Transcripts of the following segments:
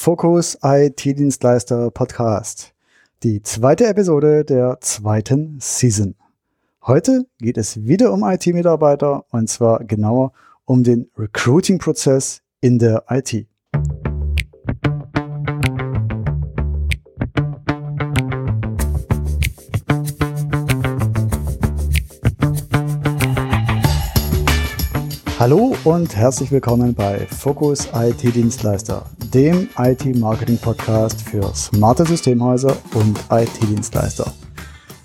Fokus IT-Dienstleister Podcast. Die zweite Episode der zweiten Season. Heute geht es wieder um IT-Mitarbeiter und zwar genauer um den Recruiting-Prozess in der IT. Hallo und herzlich willkommen bei Focus IT Dienstleister, dem IT-Marketing-Podcast für smarte Systemhäuser und IT-Dienstleister.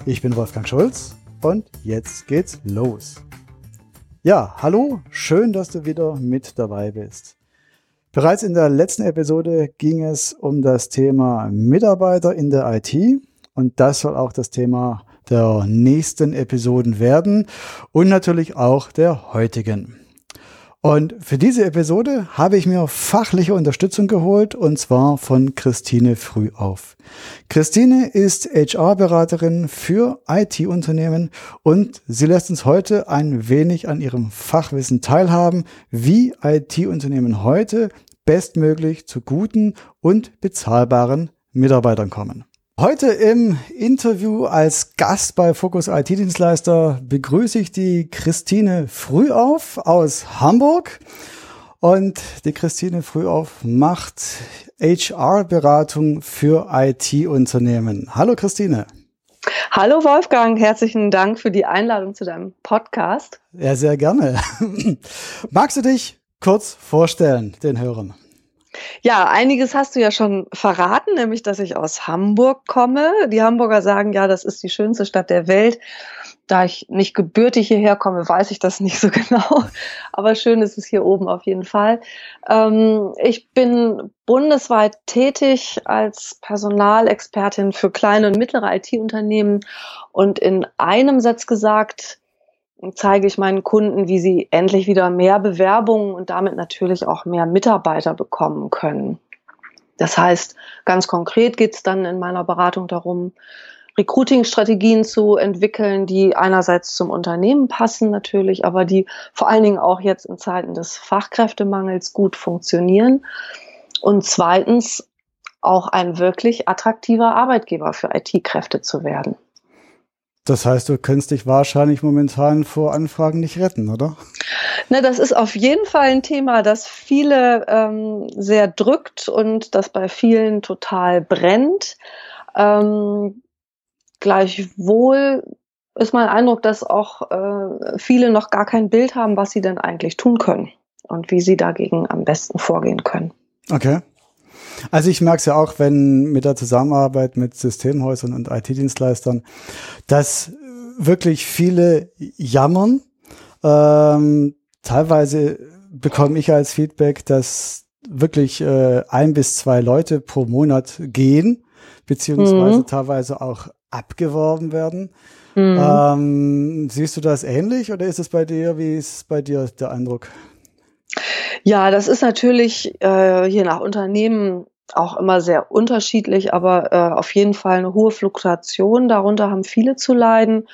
Ich bin Wolfgang Schulz und jetzt geht's los. Ja, hallo, schön, dass du wieder mit dabei bist. Bereits in der letzten Episode ging es um das Thema Mitarbeiter in der IT und das soll auch das Thema der nächsten Episoden werden und natürlich auch der heutigen. Und für diese Episode habe ich mir fachliche Unterstützung geholt und zwar von Christine Frühauf. Christine ist HR-Beraterin für IT-Unternehmen und sie lässt uns heute ein wenig an ihrem Fachwissen teilhaben, wie IT-Unternehmen heute bestmöglich zu guten und bezahlbaren Mitarbeitern kommen. Heute im Interview als Gast bei Focus IT Dienstleister begrüße ich die Christine Frühauf aus Hamburg. Und die Christine Frühauf macht HR-Beratung für IT-Unternehmen. Hallo Christine. Hallo Wolfgang, herzlichen Dank für die Einladung zu deinem Podcast. Ja, sehr gerne. Magst du dich kurz vorstellen, den Hörern? Ja, einiges hast du ja schon verraten, nämlich dass ich aus Hamburg komme. Die Hamburger sagen ja, das ist die schönste Stadt der Welt. Da ich nicht gebürtig hierher komme, weiß ich das nicht so genau. Aber schön ist es hier oben auf jeden Fall. Ähm, ich bin bundesweit tätig als Personalexpertin für kleine und mittlere IT-Unternehmen und in einem Satz gesagt, zeige ich meinen Kunden, wie sie endlich wieder mehr Bewerbungen und damit natürlich auch mehr Mitarbeiter bekommen können. Das heißt, ganz konkret geht es dann in meiner Beratung darum, Recruiting-Strategien zu entwickeln, die einerseits zum Unternehmen passen natürlich, aber die vor allen Dingen auch jetzt in Zeiten des Fachkräftemangels gut funktionieren. Und zweitens auch ein wirklich attraktiver Arbeitgeber für IT-Kräfte zu werden. Das heißt, du könntest dich wahrscheinlich momentan vor Anfragen nicht retten, oder? Na, das ist auf jeden Fall ein Thema, das viele ähm, sehr drückt und das bei vielen total brennt. Ähm, gleichwohl ist mein Eindruck, dass auch äh, viele noch gar kein Bild haben, was sie denn eigentlich tun können und wie sie dagegen am besten vorgehen können. Okay. Also ich merke es ja auch, wenn mit der Zusammenarbeit mit Systemhäusern und IT-Dienstleistern, dass wirklich viele jammern. Ähm, teilweise bekomme ich als Feedback, dass wirklich äh, ein bis zwei Leute pro Monat gehen, beziehungsweise mhm. teilweise auch abgeworben werden. Mhm. Ähm, siehst du das ähnlich oder ist es bei dir, wie ist bei dir der Eindruck? Ja, das ist natürlich äh, je nach Unternehmen auch immer sehr unterschiedlich, aber äh, auf jeden Fall eine hohe Fluktuation. Darunter haben viele zu leiden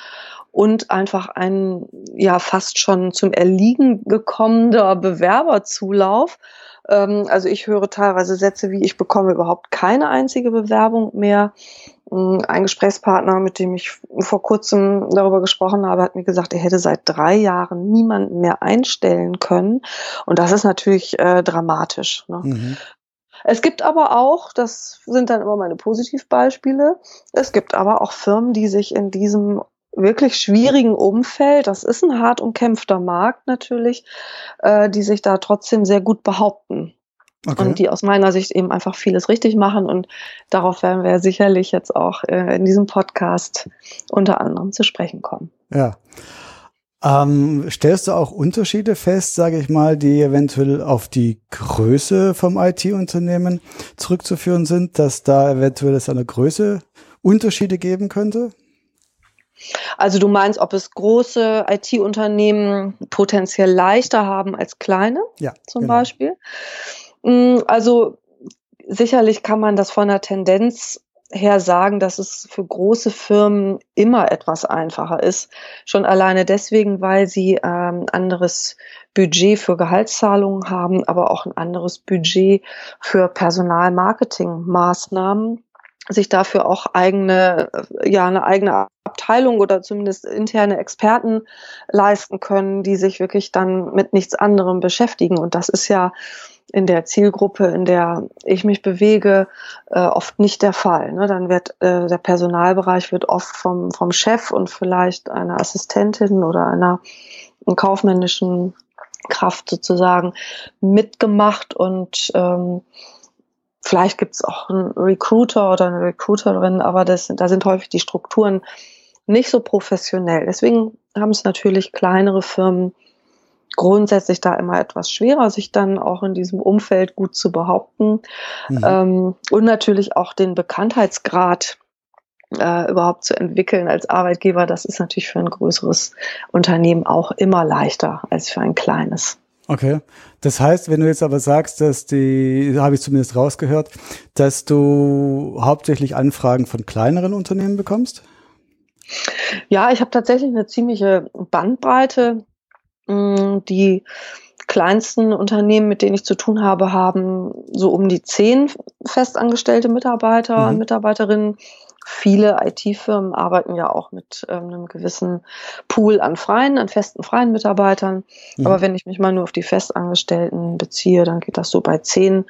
und einfach ein ja fast schon zum Erliegen gekommener Bewerberzulauf. Ähm, also ich höre teilweise Sätze wie ich bekomme überhaupt keine einzige Bewerbung mehr. Ähm, ein Gesprächspartner, mit dem ich vor kurzem darüber gesprochen habe, hat mir gesagt, er hätte seit drei Jahren niemanden mehr einstellen können. Und das ist natürlich äh, dramatisch. Ne? Mhm. Es gibt aber auch, das sind dann immer meine Positivbeispiele, es gibt aber auch Firmen, die sich in diesem wirklich schwierigen Umfeld, das ist ein hart umkämpfter Markt natürlich, äh, die sich da trotzdem sehr gut behaupten. Okay. Und die aus meiner Sicht eben einfach vieles richtig machen. Und darauf werden wir sicherlich jetzt auch äh, in diesem Podcast unter anderem zu sprechen kommen. Ja. Ähm, stellst du auch Unterschiede fest, sage ich mal, die eventuell auf die Größe vom IT-Unternehmen zurückzuführen sind, dass da eventuell es eine Größe Unterschiede geben könnte? Also du meinst, ob es große IT-Unternehmen potenziell leichter haben als kleine, ja, zum genau. Beispiel? Mm, also sicherlich kann man das von der Tendenz her sagen, dass es für große Firmen immer etwas einfacher ist. Schon alleine deswegen, weil sie ähm, anderes Budget für Gehaltszahlungen haben, aber auch ein anderes Budget für Personalmarketingmaßnahmen sich dafür auch eigene, ja, eine eigene Abteilung oder zumindest interne Experten leisten können, die sich wirklich dann mit nichts anderem beschäftigen. Und das ist ja in der Zielgruppe, in der ich mich bewege, äh, oft nicht der Fall. Ne? Dann wird äh, der Personalbereich wird oft vom, vom Chef und vielleicht einer Assistentin oder einer kaufmännischen Kraft sozusagen mitgemacht und ähm, vielleicht gibt es auch einen Recruiter oder eine Recruiterin, aber das, da sind häufig die Strukturen nicht so professionell. Deswegen haben es natürlich kleinere Firmen grundsätzlich da immer etwas schwerer, sich dann auch in diesem Umfeld gut zu behaupten mhm. ähm, und natürlich auch den Bekanntheitsgrad äh, überhaupt zu entwickeln als Arbeitgeber. Das ist natürlich für ein größeres Unternehmen auch immer leichter als für ein kleines. Okay. Das heißt, wenn du jetzt aber sagst, dass die, habe ich zumindest rausgehört, dass du hauptsächlich Anfragen von kleineren Unternehmen bekommst? Ja, ich habe tatsächlich eine ziemliche Bandbreite. Mm, die kleinsten Unternehmen, mit denen ich zu tun habe, haben so um die zehn festangestellte Mitarbeiter mhm. und Mitarbeiterinnen. Viele IT-Firmen arbeiten ja auch mit ähm, einem gewissen Pool an freien, an festen freien Mitarbeitern. Mhm. Aber wenn ich mich mal nur auf die Festangestellten beziehe, dann geht das so bei zehn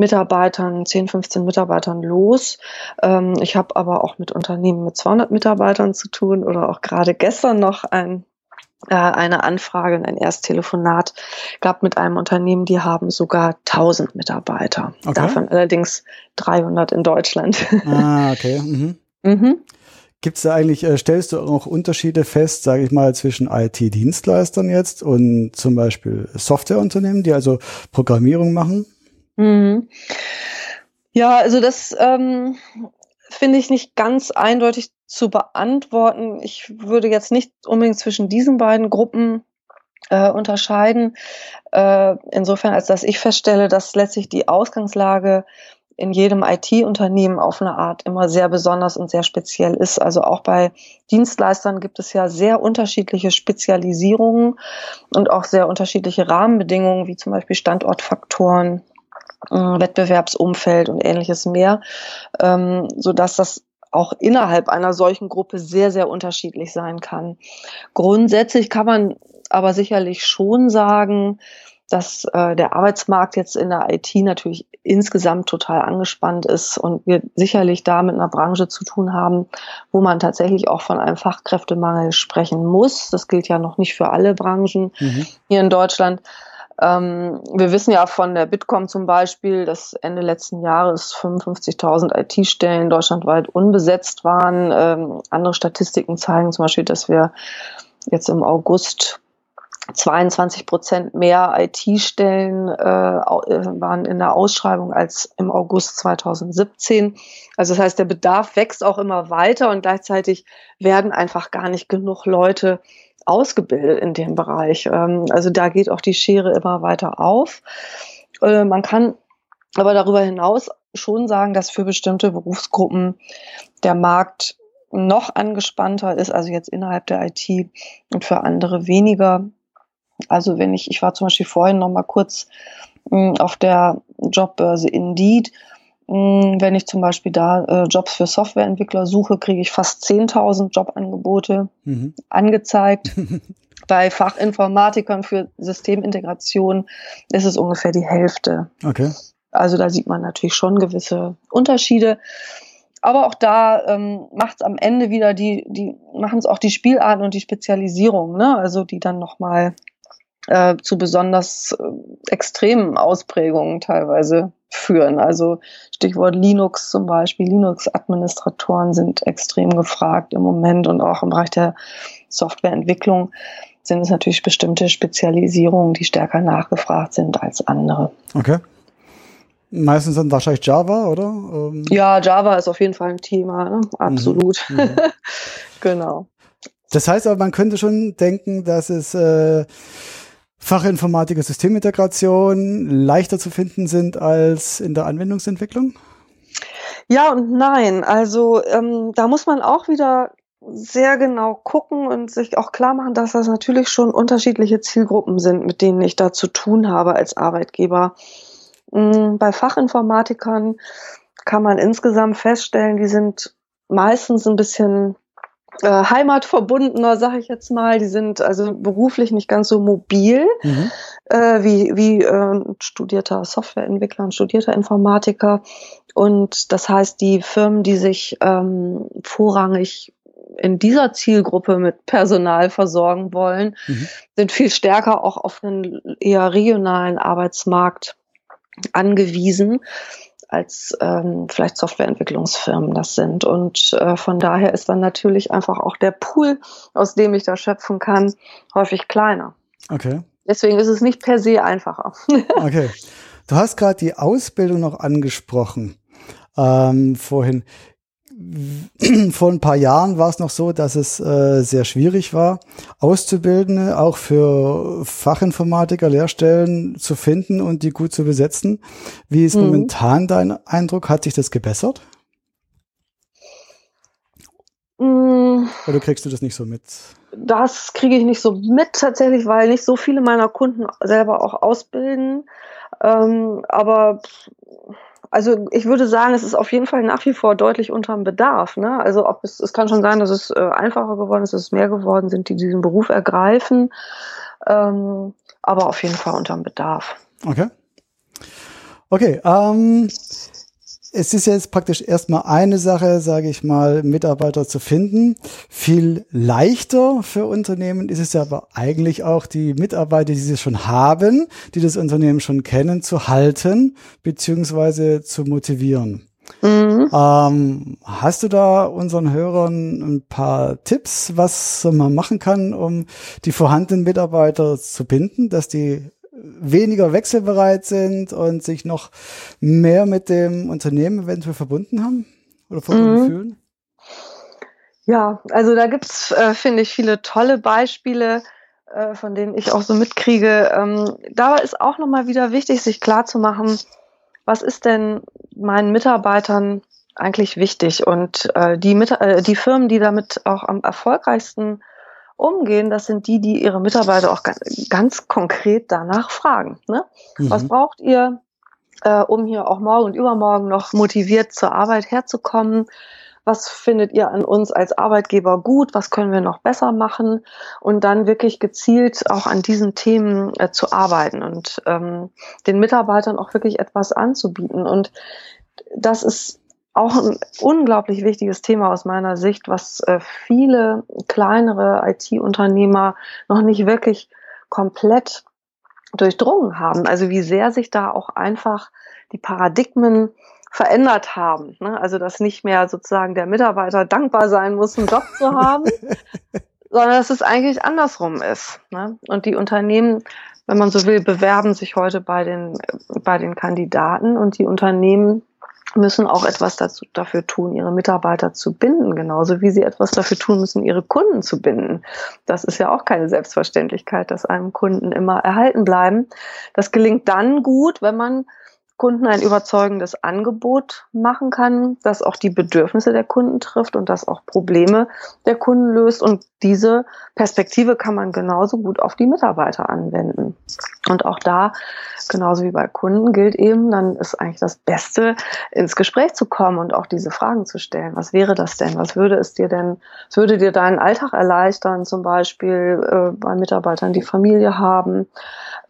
Mitarbeitern, 10, 15 Mitarbeitern los. Ähm, ich habe aber auch mit Unternehmen mit 200 Mitarbeitern zu tun oder auch gerade gestern noch ein äh, eine Anfrage und ein Ersttelefonat gab mit einem Unternehmen, die haben sogar 1000 Mitarbeiter. Okay. Davon allerdings 300 in Deutschland. Ah, okay. Mhm. Mhm. Gibt es da eigentlich, äh, stellst du auch Unterschiede fest, sage ich mal, zwischen IT-Dienstleistern jetzt und zum Beispiel Softwareunternehmen, die also Programmierung machen? Mhm. Ja, also das ähm, finde ich nicht ganz eindeutig zu beantworten. Ich würde jetzt nicht unbedingt zwischen diesen beiden Gruppen äh, unterscheiden. Äh, insofern, als dass ich feststelle, dass letztlich die Ausgangslage in jedem IT-Unternehmen auf eine Art immer sehr besonders und sehr speziell ist. Also auch bei Dienstleistern gibt es ja sehr unterschiedliche Spezialisierungen und auch sehr unterschiedliche Rahmenbedingungen, wie zum Beispiel Standortfaktoren, Wettbewerbsumfeld und ähnliches mehr, ähm, so dass das auch innerhalb einer solchen Gruppe sehr, sehr unterschiedlich sein kann. Grundsätzlich kann man aber sicherlich schon sagen, dass äh, der Arbeitsmarkt jetzt in der IT natürlich insgesamt total angespannt ist und wir sicherlich da mit einer Branche zu tun haben, wo man tatsächlich auch von einem Fachkräftemangel sprechen muss. Das gilt ja noch nicht für alle Branchen mhm. hier in Deutschland. Ähm, wir wissen ja von der Bitkom zum Beispiel, dass Ende letzten Jahres 55.000 IT-Stellen deutschlandweit unbesetzt waren. Ähm, andere Statistiken zeigen zum Beispiel, dass wir jetzt im August 22 Prozent mehr IT-Stellen äh, äh, waren in der Ausschreibung als im August 2017. Also das heißt, der Bedarf wächst auch immer weiter und gleichzeitig werden einfach gar nicht genug Leute ausgebildet in dem Bereich. Ähm, also da geht auch die Schere immer weiter auf. Äh, man kann aber darüber hinaus schon sagen, dass für bestimmte Berufsgruppen der Markt noch angespannter ist, also jetzt innerhalb der IT und für andere weniger. Also wenn ich, ich war zum Beispiel vorhin noch mal kurz hm, auf der Jobbörse Indeed wenn ich zum Beispiel da äh, Jobs für Softwareentwickler suche, kriege ich fast 10.000 Jobangebote mhm. angezeigt. Bei Fachinformatikern für Systemintegration ist es ungefähr die Hälfte. Okay. Also da sieht man natürlich schon gewisse Unterschiede. Aber auch da ähm, macht es am Ende wieder die, die machen es auch die Spielarten und die Spezialisierung, ne? Also die dann nochmal äh, zu besonders äh, extremen Ausprägungen teilweise führen. Also Stichwort Linux zum Beispiel. Linux-Administratoren sind extrem gefragt im Moment und auch im Bereich der Softwareentwicklung sind es natürlich bestimmte Spezialisierungen, die stärker nachgefragt sind als andere. Okay. Meistens dann wahrscheinlich Java, oder? Ähm ja, Java ist auf jeden Fall ein Thema, ne? absolut. Mhm. Mhm. genau. Das heißt aber, man könnte schon denken, dass es äh, Fachinformatiker Systemintegration leichter zu finden sind als in der Anwendungsentwicklung? Ja und nein. Also ähm, da muss man auch wieder sehr genau gucken und sich auch klar machen, dass das natürlich schon unterschiedliche Zielgruppen sind, mit denen ich da zu tun habe als Arbeitgeber. Mm, bei Fachinformatikern kann man insgesamt feststellen, die sind meistens ein bisschen äh, heimatverbundener, sage ich jetzt mal. Die sind also beruflich nicht ganz so mobil mhm. äh, wie, wie äh, ein studierter Softwareentwickler, ein studierter Informatiker. Und das heißt, die Firmen, die sich ähm, vorrangig in dieser Zielgruppe mit Personal versorgen wollen, mhm. sind viel stärker auch auf einen eher regionalen Arbeitsmarkt angewiesen als ähm, vielleicht Softwareentwicklungsfirmen das sind. Und äh, von daher ist dann natürlich einfach auch der Pool, aus dem ich da schöpfen kann, häufig kleiner. Okay. Deswegen ist es nicht per se einfacher. okay. Du hast gerade die Ausbildung noch angesprochen ähm, vorhin. Vor ein paar Jahren war es noch so, dass es äh, sehr schwierig war, Auszubildende auch für Fachinformatiker Lehrstellen zu finden und die gut zu besetzen. Wie ist mhm. momentan dein Eindruck? Hat sich das gebessert? Mhm. Oder kriegst du das nicht so mit? Das kriege ich nicht so mit tatsächlich, weil nicht so viele meiner Kunden selber auch ausbilden. Ähm, aber also ich würde sagen, es ist auf jeden Fall nach wie vor deutlich unterm Bedarf. Ne? Also ob es, es kann schon sein, dass es äh, einfacher geworden ist, dass es mehr geworden sind, die diesen Beruf ergreifen, ähm, aber auf jeden Fall unterm Bedarf. Okay. Okay, ähm, es ist jetzt praktisch erstmal eine Sache, sage ich mal, Mitarbeiter zu finden. Viel leichter für Unternehmen ist es ja aber eigentlich auch, die Mitarbeiter, die sie schon haben, die das Unternehmen schon kennen, zu halten beziehungsweise zu motivieren. Mhm. Ähm, hast du da unseren Hörern ein paar Tipps, was man machen kann, um die vorhandenen Mitarbeiter zu binden, dass die weniger wechselbereit sind und sich noch mehr mit dem Unternehmen eventuell verbunden haben oder verbunden mhm. fühlen? Ja, also da gibt's, äh, finde ich, viele tolle Beispiele, äh, von denen ich auch so mitkriege. Ähm, da ist auch nochmal wieder wichtig, sich klarzumachen, was ist denn meinen Mitarbeitern eigentlich wichtig? Und äh, die, Mit äh, die Firmen, die damit auch am erfolgreichsten umgehen, das sind die, die ihre Mitarbeiter auch ganz, konkret danach fragen. Ne? Mhm. Was braucht ihr, äh, um hier auch morgen und übermorgen noch motiviert zur Arbeit herzukommen? Was findet ihr an uns als Arbeitgeber gut? Was können wir noch besser machen? Und dann wirklich gezielt auch an diesen Themen äh, zu arbeiten und ähm, den Mitarbeitern auch wirklich etwas anzubieten. Und das ist auch ein unglaublich wichtiges Thema aus meiner Sicht, was äh, viele kleinere IT-Unternehmer noch nicht wirklich komplett durchdrungen haben. Also wie sehr sich da auch einfach die Paradigmen verändert haben. Ne? Also dass nicht mehr sozusagen der Mitarbeiter dankbar sein muss, einen Job zu haben, sondern dass es eigentlich andersrum ist. Ne? Und die Unternehmen, wenn man so will, bewerben sich heute bei den, bei den Kandidaten und die Unternehmen müssen auch etwas dazu, dafür tun, ihre Mitarbeiter zu binden, genauso wie sie etwas dafür tun müssen, ihre Kunden zu binden. Das ist ja auch keine Selbstverständlichkeit, dass einem Kunden immer erhalten bleiben. Das gelingt dann gut, wenn man Kunden ein überzeugendes Angebot machen kann, das auch die Bedürfnisse der Kunden trifft und das auch Probleme der Kunden löst. Und diese Perspektive kann man genauso gut auf die Mitarbeiter anwenden. Und auch da, genauso wie bei Kunden, gilt eben, dann ist eigentlich das Beste, ins Gespräch zu kommen und auch diese Fragen zu stellen. Was wäre das denn? Was würde es dir denn, was würde dir deinen Alltag erleichtern, zum Beispiel äh, bei Mitarbeitern, die Familie haben?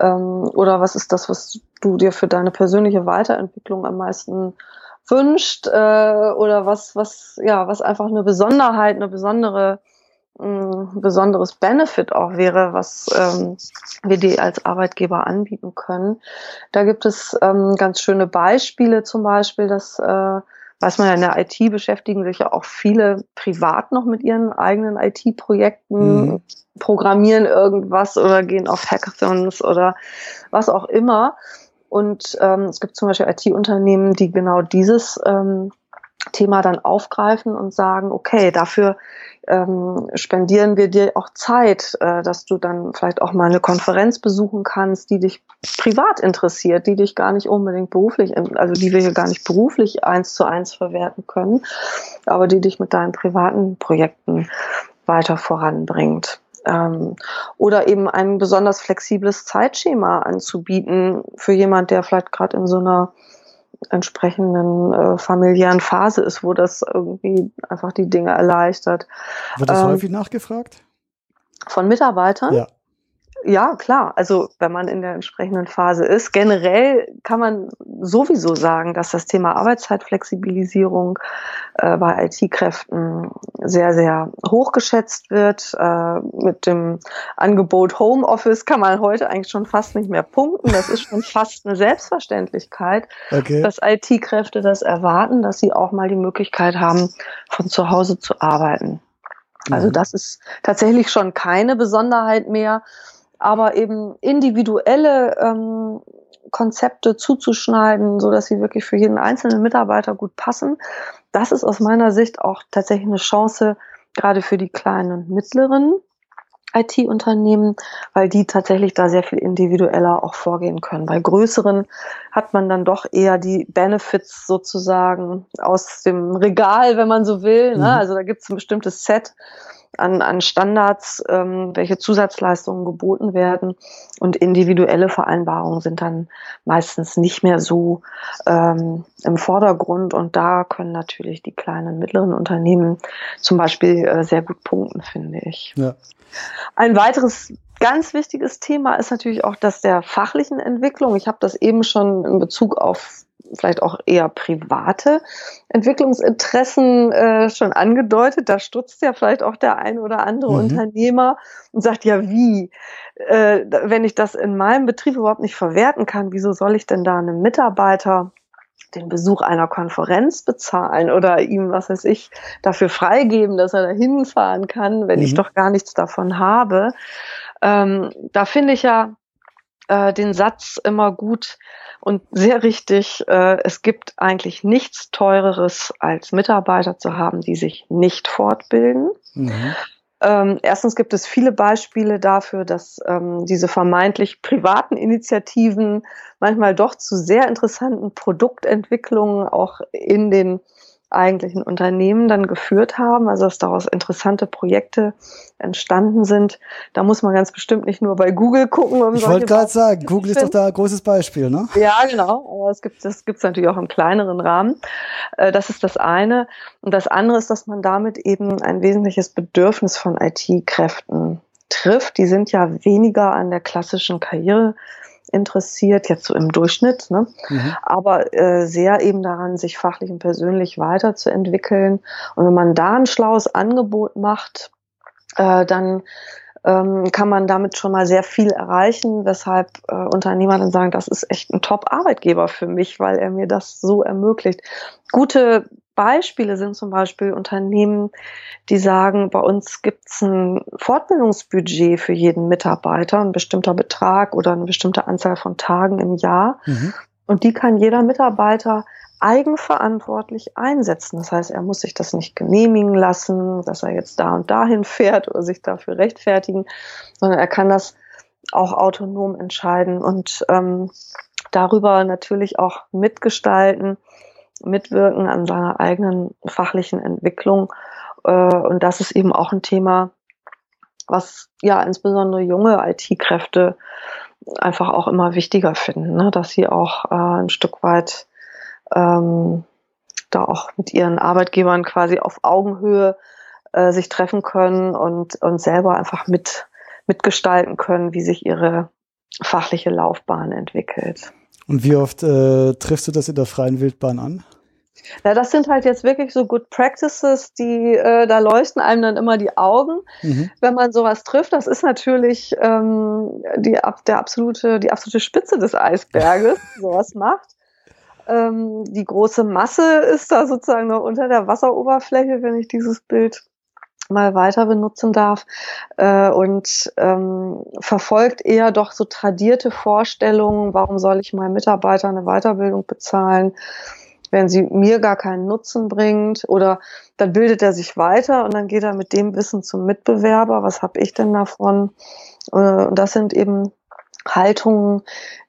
Ähm, oder was ist das, was du dir für deine persönliche Weiterentwicklung am meisten wünscht äh, oder was was ja was einfach eine Besonderheit eine besondere ein mm, besonderes Benefit auch wäre, was ähm, wir dir als Arbeitgeber anbieten können. Da gibt es ähm, ganz schöne Beispiele, zum Beispiel, dass äh, weiß man ja, in der IT beschäftigen sich ja auch viele privat noch mit ihren eigenen IT-Projekten, mhm. programmieren irgendwas oder gehen auf Hackathons oder was auch immer. Und ähm, es gibt zum Beispiel IT-Unternehmen, die genau dieses ähm, Thema dann aufgreifen und sagen, okay, dafür ähm, spendieren wir dir auch Zeit, äh, dass du dann vielleicht auch mal eine Konferenz besuchen kannst, die dich privat interessiert, die dich gar nicht unbedingt beruflich, also die wir hier gar nicht beruflich eins zu eins verwerten können, aber die dich mit deinen privaten Projekten weiter voranbringt. Ähm, oder eben ein besonders flexibles Zeitschema anzubieten für jemand, der vielleicht gerade in so einer entsprechenden äh, familiären Phase ist, wo das irgendwie einfach die Dinge erleichtert. Wird das ähm, häufig nachgefragt? Von Mitarbeitern? Ja. Ja, klar. Also wenn man in der entsprechenden Phase ist. Generell kann man sowieso sagen, dass das Thema Arbeitszeitflexibilisierung äh, bei IT-Kräften sehr, sehr hoch geschätzt wird. Äh, mit dem Angebot Homeoffice kann man heute eigentlich schon fast nicht mehr punkten. Das ist schon fast eine Selbstverständlichkeit, okay. dass IT-Kräfte das erwarten, dass sie auch mal die Möglichkeit haben, von zu Hause zu arbeiten. Also mhm. das ist tatsächlich schon keine Besonderheit mehr aber eben individuelle ähm, Konzepte zuzuschneiden, so dass sie wirklich für jeden einzelnen Mitarbeiter gut passen. Das ist aus meiner Sicht auch tatsächlich eine Chance, gerade für die kleinen und mittleren IT-Unternehmen, weil die tatsächlich da sehr viel individueller auch vorgehen können. Bei größeren hat man dann doch eher die Benefits sozusagen aus dem Regal, wenn man so will. Ne? Mhm. Also da gibt es ein bestimmtes Set an, an Standards, ähm, welche Zusatzleistungen geboten werden. Und individuelle Vereinbarungen sind dann meistens nicht mehr so ähm, im Vordergrund. Und da können natürlich die kleinen und mittleren Unternehmen zum Beispiel äh, sehr gut punkten, finde ich. Ja. Ein weiteres ganz wichtiges Thema ist natürlich auch das der fachlichen Entwicklung. Ich habe das eben schon in Bezug auf vielleicht auch eher private Entwicklungsinteressen äh, schon angedeutet. Da stutzt ja vielleicht auch der ein oder andere mhm. Unternehmer und sagt, ja wie, äh, wenn ich das in meinem Betrieb überhaupt nicht verwerten kann, wieso soll ich denn da einem Mitarbeiter den Besuch einer Konferenz bezahlen oder ihm, was weiß ich, dafür freigeben, dass er da hinfahren kann, wenn mhm. ich doch gar nichts davon habe. Ähm, da finde ich ja äh, den Satz immer gut, und sehr richtig, äh, es gibt eigentlich nichts Teureres, als Mitarbeiter zu haben, die sich nicht fortbilden. Mhm. Ähm, erstens gibt es viele Beispiele dafür, dass ähm, diese vermeintlich privaten Initiativen manchmal doch zu sehr interessanten Produktentwicklungen auch in den eigentlichen Unternehmen dann geführt haben, also dass daraus interessante Projekte entstanden sind. Da muss man ganz bestimmt nicht nur bei Google gucken. Um ich wollte gerade sagen, Google ist doch da ein großes Beispiel, ne? Ja, genau. Aber es gibt das gibt's natürlich auch im kleineren Rahmen. Äh, das ist das eine. Und das andere ist, dass man damit eben ein wesentliches Bedürfnis von IT-Kräften trifft. Die sind ja weniger an der klassischen Karriere interessiert, jetzt so im Durchschnitt, ne? Mhm. aber äh, sehr eben daran, sich fachlich und persönlich weiterzuentwickeln. Und wenn man da ein schlaues Angebot macht, äh, dann ähm, kann man damit schon mal sehr viel erreichen, weshalb äh, Unternehmer dann sagen, das ist echt ein Top-Arbeitgeber für mich, weil er mir das so ermöglicht. Gute Beispiele sind zum Beispiel Unternehmen, die sagen, bei uns gibt es ein Fortbildungsbudget für jeden Mitarbeiter, ein bestimmter Betrag oder eine bestimmte Anzahl von Tagen im Jahr. Mhm. Und die kann jeder Mitarbeiter eigenverantwortlich einsetzen. Das heißt, er muss sich das nicht genehmigen lassen, dass er jetzt da und dahin fährt oder sich dafür rechtfertigen, sondern er kann das auch autonom entscheiden und ähm, darüber natürlich auch mitgestalten, mitwirken an seiner eigenen fachlichen Entwicklung. Äh, und das ist eben auch ein Thema, was ja insbesondere junge IT-Kräfte einfach auch immer wichtiger finden, ne? dass sie auch äh, ein Stück weit ähm, da auch mit ihren Arbeitgebern quasi auf Augenhöhe äh, sich treffen können und, und selber einfach mit, mitgestalten können, wie sich ihre fachliche Laufbahn entwickelt. Und wie oft äh, triffst du das in der freien Wildbahn an? Ja, das sind halt jetzt wirklich so Good Practices, die äh, da leuchten einem dann immer die Augen, mhm. wenn man sowas trifft. Das ist natürlich ähm, die, der absolute, die absolute Spitze des Eisberges, sowas macht. Ähm, die große Masse ist da sozusagen noch unter der Wasseroberfläche, wenn ich dieses Bild mal weiter benutzen darf äh, und ähm, verfolgt eher doch so tradierte Vorstellungen, warum soll ich meinen Mitarbeitern eine Weiterbildung bezahlen? wenn sie mir gar keinen Nutzen bringt oder dann bildet er sich weiter und dann geht er mit dem Wissen zum Mitbewerber. Was habe ich denn davon? Äh, und das sind eben Haltungen,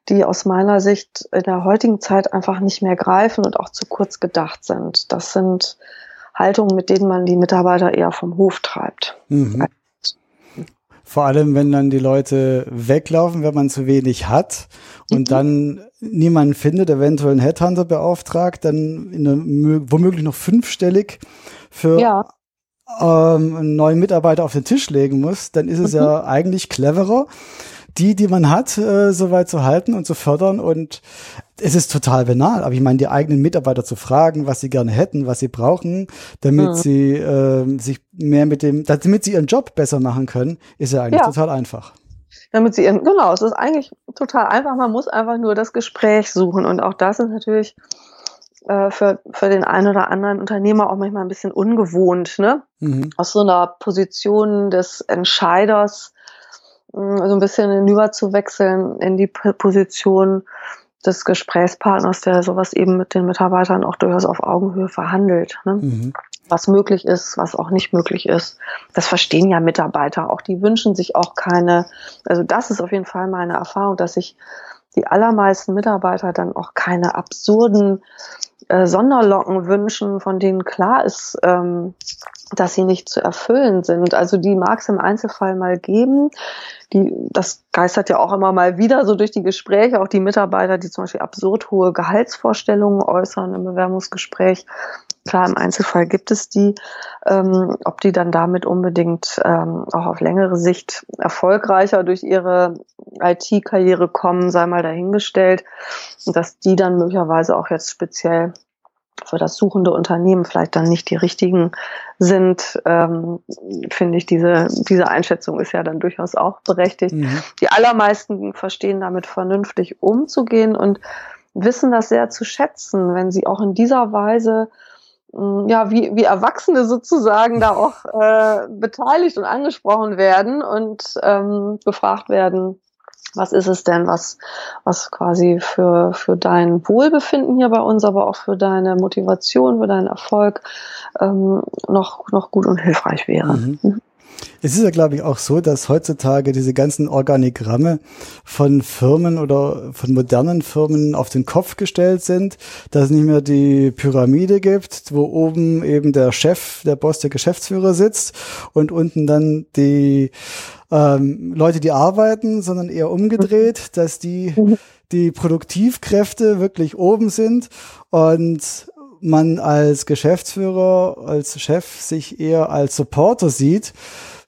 die aus meiner Sicht in der heutigen Zeit einfach nicht mehr greifen und auch zu kurz gedacht sind. Das sind Haltungen, mit denen man die Mitarbeiter eher vom Hof treibt. Mhm. Vor allem, wenn dann die Leute weglaufen, wenn man zu wenig hat und mhm. dann niemanden findet, eventuell einen Headhunter beauftragt, dann eine, womöglich noch fünfstellig für ja. ähm, einen neuen Mitarbeiter auf den Tisch legen muss, dann ist es mhm. ja eigentlich cleverer, die, die man hat, äh, so weit zu halten und zu fördern. Und es ist total banal, aber ich meine, die eigenen Mitarbeiter zu fragen, was sie gerne hätten, was sie brauchen, damit mhm. sie äh, sich mehr mit dem, damit sie ihren Job besser machen können, ist ja eigentlich ja. total einfach. Damit sie ihren, genau, es ist eigentlich total einfach. Man muss einfach nur das Gespräch suchen. Und auch das ist natürlich äh, für, für den einen oder anderen Unternehmer auch manchmal ein bisschen ungewohnt, ne? Mhm. Aus so einer Position des Entscheiders so ein bisschen hinüber zu wechseln in die Position des Gesprächspartners, der sowas eben mit den Mitarbeitern auch durchaus auf Augenhöhe verhandelt. Ne? Mhm. Was möglich ist, was auch nicht möglich ist. Das verstehen ja Mitarbeiter auch. Die wünschen sich auch keine, also das ist auf jeden Fall meine Erfahrung, dass sich die allermeisten Mitarbeiter dann auch keine absurden äh, Sonderlocken wünschen, von denen klar ist, ähm, dass sie nicht zu erfüllen sind. Also die mag es im Einzelfall mal geben. Die, das geistert ja auch immer mal wieder so durch die Gespräche, auch die Mitarbeiter, die zum Beispiel absurd hohe Gehaltsvorstellungen äußern im Bewerbungsgespräch. Klar, im Einzelfall gibt es die. Ähm, ob die dann damit unbedingt ähm, auch auf längere Sicht erfolgreicher durch ihre IT-Karriere kommen, sei mal dahingestellt. Und dass die dann möglicherweise auch jetzt speziell für das suchende Unternehmen vielleicht dann nicht die richtigen sind, ähm, finde ich, diese, diese Einschätzung ist ja dann durchaus auch berechtigt. Mhm. Die allermeisten verstehen damit vernünftig umzugehen und wissen das sehr zu schätzen, wenn sie auch in dieser Weise ja, wie, wie Erwachsene sozusagen da auch äh, beteiligt und angesprochen werden und ähm, befragt werden, was ist es denn, was, was quasi für, für dein Wohlbefinden hier bei uns, aber auch für deine Motivation, für deinen Erfolg ähm, noch, noch gut und hilfreich wäre. Mhm. Mhm. Es ist ja, glaube ich, auch so, dass heutzutage diese ganzen Organigramme von Firmen oder von modernen Firmen auf den Kopf gestellt sind, dass es nicht mehr die Pyramide gibt, wo oben eben der Chef, der Boss, der Geschäftsführer sitzt und unten dann die ähm, Leute, die arbeiten, sondern eher umgedreht, dass die, die Produktivkräfte wirklich oben sind und man als Geschäftsführer, als Chef sich eher als Supporter sieht,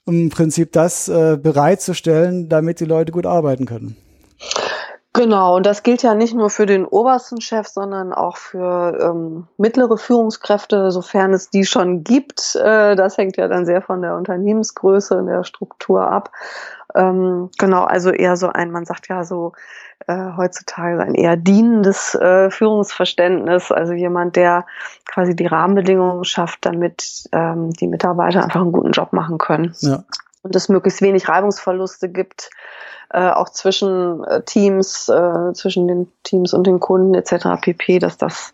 im Prinzip das äh, bereitzustellen, damit die Leute gut arbeiten können. Genau, und das gilt ja nicht nur für den obersten Chef, sondern auch für ähm, mittlere Führungskräfte, sofern es die schon gibt. Äh, das hängt ja dann sehr von der Unternehmensgröße und der Struktur ab. Ähm, genau, also eher so ein, man sagt ja so äh, heutzutage ein eher dienendes äh, Führungsverständnis, also jemand, der quasi die Rahmenbedingungen schafft, damit ähm, die Mitarbeiter einfach einen guten Job machen können. Ja. Und es möglichst wenig Reibungsverluste gibt äh, auch zwischen äh, Teams, äh, zwischen den Teams und den Kunden etc. pp, dass das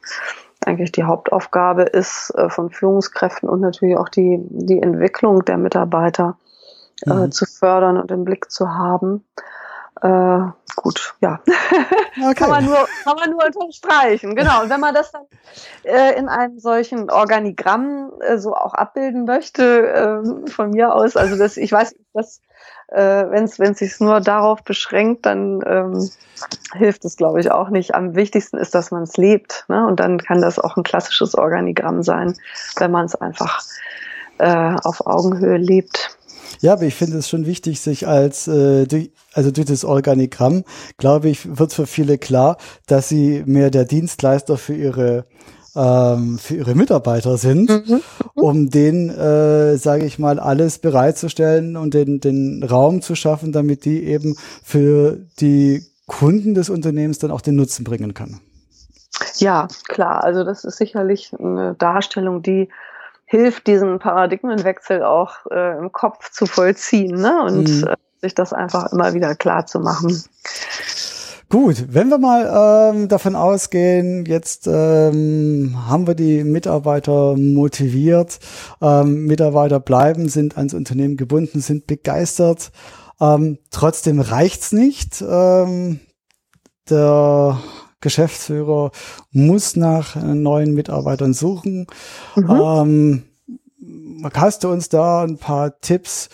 eigentlich die Hauptaufgabe ist äh, von Führungskräften und natürlich auch die, die Entwicklung der Mitarbeiter äh, mhm. zu fördern und im Blick zu haben. Äh, gut, ja. Okay. kann, man nur, kann man nur unterstreichen. Genau. Und wenn man das dann äh, in einem solchen Organigramm äh, so auch abbilden möchte, äh, von mir aus, also das, ich weiß, dass äh, wenn es sich nur darauf beschränkt, dann ähm, hilft es, glaube ich, auch nicht. Am wichtigsten ist, dass man es lebt. Ne? Und dann kann das auch ein klassisches Organigramm sein, wenn man es einfach äh, auf Augenhöhe lebt. Ja, aber ich finde es schon wichtig, sich als, äh, durch, also durch das Organigramm, glaube ich, wird für viele klar, dass sie mehr der Dienstleister für ihre ähm, für ihre Mitarbeiter sind, mhm. um denen, äh, sage ich mal, alles bereitzustellen und den, den Raum zu schaffen, damit die eben für die Kunden des Unternehmens dann auch den Nutzen bringen können. Ja, klar. Also das ist sicherlich eine Darstellung, die hilft, diesen Paradigmenwechsel auch äh, im Kopf zu vollziehen ne? und mhm. äh, sich das einfach immer wieder klar zu machen. Gut, wenn wir mal ähm, davon ausgehen, jetzt ähm, haben wir die Mitarbeiter motiviert, ähm, Mitarbeiter bleiben, sind ans Unternehmen gebunden, sind begeistert. Ähm, trotzdem reicht's nicht. Ähm, der Geschäftsführer muss nach neuen Mitarbeitern suchen. Mhm. Ähm, hast du uns da ein paar Tipps?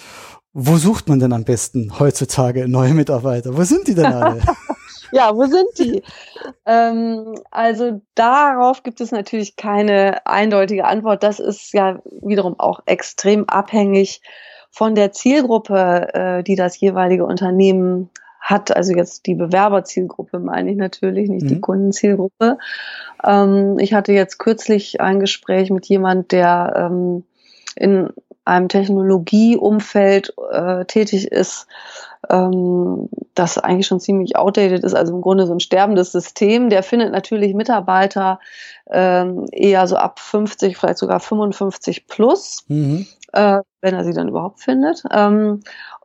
Wo sucht man denn am besten heutzutage neue Mitarbeiter? Wo sind die denn alle? ja, wo sind die? ähm, also darauf gibt es natürlich keine eindeutige Antwort. Das ist ja wiederum auch extrem abhängig von der Zielgruppe, äh, die das jeweilige Unternehmen hat, also jetzt die Bewerberzielgruppe meine ich natürlich, nicht mhm. die Kundenzielgruppe. Ähm, ich hatte jetzt kürzlich ein Gespräch mit jemand, der ähm, in einem Technologieumfeld äh, tätig ist, ähm, das eigentlich schon ziemlich outdated ist, also im Grunde so ein sterbendes System. Der findet natürlich Mitarbeiter ähm, eher so ab 50, vielleicht sogar 55 plus, mhm. äh, wenn er sie dann überhaupt findet.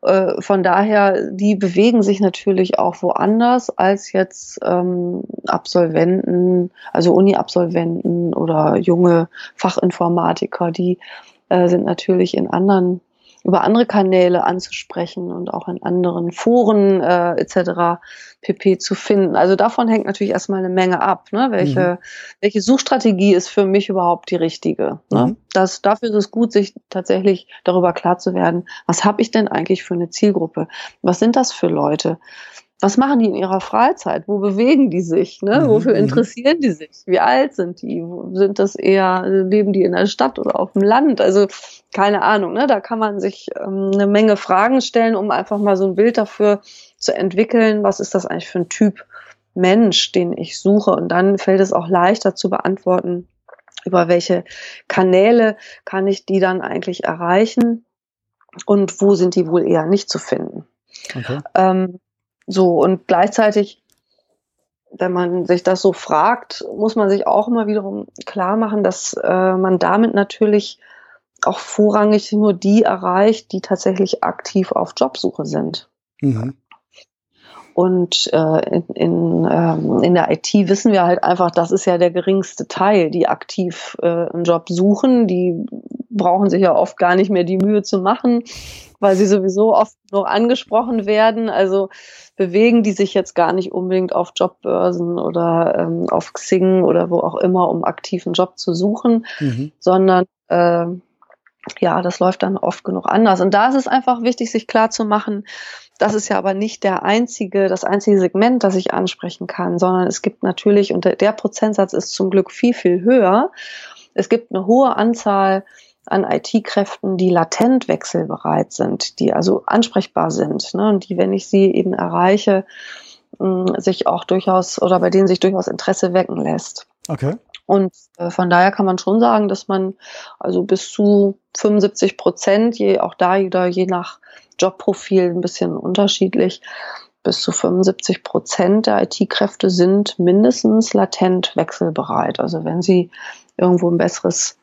Äh, von daher, die bewegen sich natürlich auch woanders als jetzt ähm, Absolventen, also Uni-Absolventen oder junge Fachinformatiker, die äh, sind natürlich in anderen über andere Kanäle anzusprechen und auch in anderen Foren äh, etc. pp zu finden. Also davon hängt natürlich erstmal eine Menge ab. Ne? Welche, mhm. welche Suchstrategie ist für mich überhaupt die richtige? Ne? Mhm. Das, dafür ist es gut, sich tatsächlich darüber klar zu werden, was habe ich denn eigentlich für eine Zielgruppe? Was sind das für Leute? Was machen die in ihrer Freizeit? Wo bewegen die sich? Ne? Mhm, Wofür mhm. interessieren die sich? Wie alt sind die? Sind das eher, leben die in der Stadt oder auf dem Land? Also keine Ahnung, ne? da kann man sich ähm, eine Menge Fragen stellen, um einfach mal so ein Bild dafür zu entwickeln, was ist das eigentlich für ein Typ Mensch, den ich suche. Und dann fällt es auch leichter zu beantworten, über welche Kanäle kann ich die dann eigentlich erreichen und wo sind die wohl eher nicht zu finden. Okay. Ähm, so, und gleichzeitig, wenn man sich das so fragt, muss man sich auch immer wiederum klar machen, dass äh, man damit natürlich auch vorrangig nur die erreicht, die tatsächlich aktiv auf Jobsuche sind. Mhm. Und äh, in, in, ähm, in der IT wissen wir halt einfach, das ist ja der geringste Teil, die aktiv äh, einen Job suchen. Die brauchen sich ja oft gar nicht mehr die Mühe zu machen, weil sie sowieso oft noch angesprochen werden. Also bewegen die sich jetzt gar nicht unbedingt auf Jobbörsen oder ähm, auf Xing oder wo auch immer, um aktiven Job zu suchen, mhm. sondern äh, ja, das läuft dann oft genug anders. Und da ist es einfach wichtig, sich klar zu machen, das ist ja aber nicht der einzige, das einzige Segment, das ich ansprechen kann, sondern es gibt natürlich, und der Prozentsatz ist zum Glück viel, viel höher. Es gibt eine hohe Anzahl an IT-Kräften, die latent wechselbereit sind, die also ansprechbar sind ne, und die, wenn ich sie eben erreiche, sich auch durchaus oder bei denen sich durchaus Interesse wecken lässt. Okay. Und äh, von daher kann man schon sagen, dass man also bis zu 75 Prozent, je auch da wieder je nach Jobprofil ein bisschen unterschiedlich, bis zu 75 Prozent der IT-Kräfte sind mindestens latent wechselbereit. Also wenn sie irgendwo ein besseres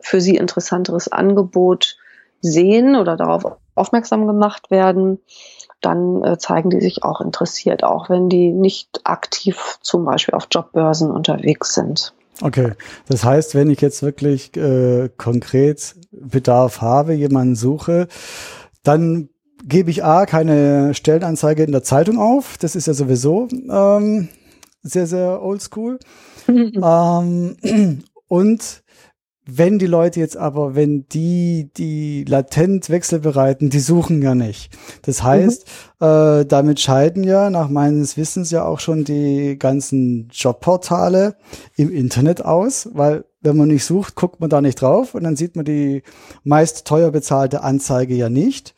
für sie interessanteres Angebot sehen oder darauf aufmerksam gemacht werden, dann äh, zeigen die sich auch interessiert, auch wenn die nicht aktiv zum Beispiel auf Jobbörsen unterwegs sind. Okay, das heißt, wenn ich jetzt wirklich äh, konkret Bedarf habe, jemanden suche, dann gebe ich A, keine Stellenanzeige in der Zeitung auf. Das ist ja sowieso ähm, sehr, sehr oldschool. ähm, und wenn die Leute jetzt aber, wenn die, die latent wechselbereiten, die suchen ja nicht. Das heißt, mhm. äh, damit scheiden ja nach meines Wissens ja auch schon die ganzen Jobportale im Internet aus, weil wenn man nicht sucht, guckt man da nicht drauf und dann sieht man die meist teuer bezahlte Anzeige ja nicht.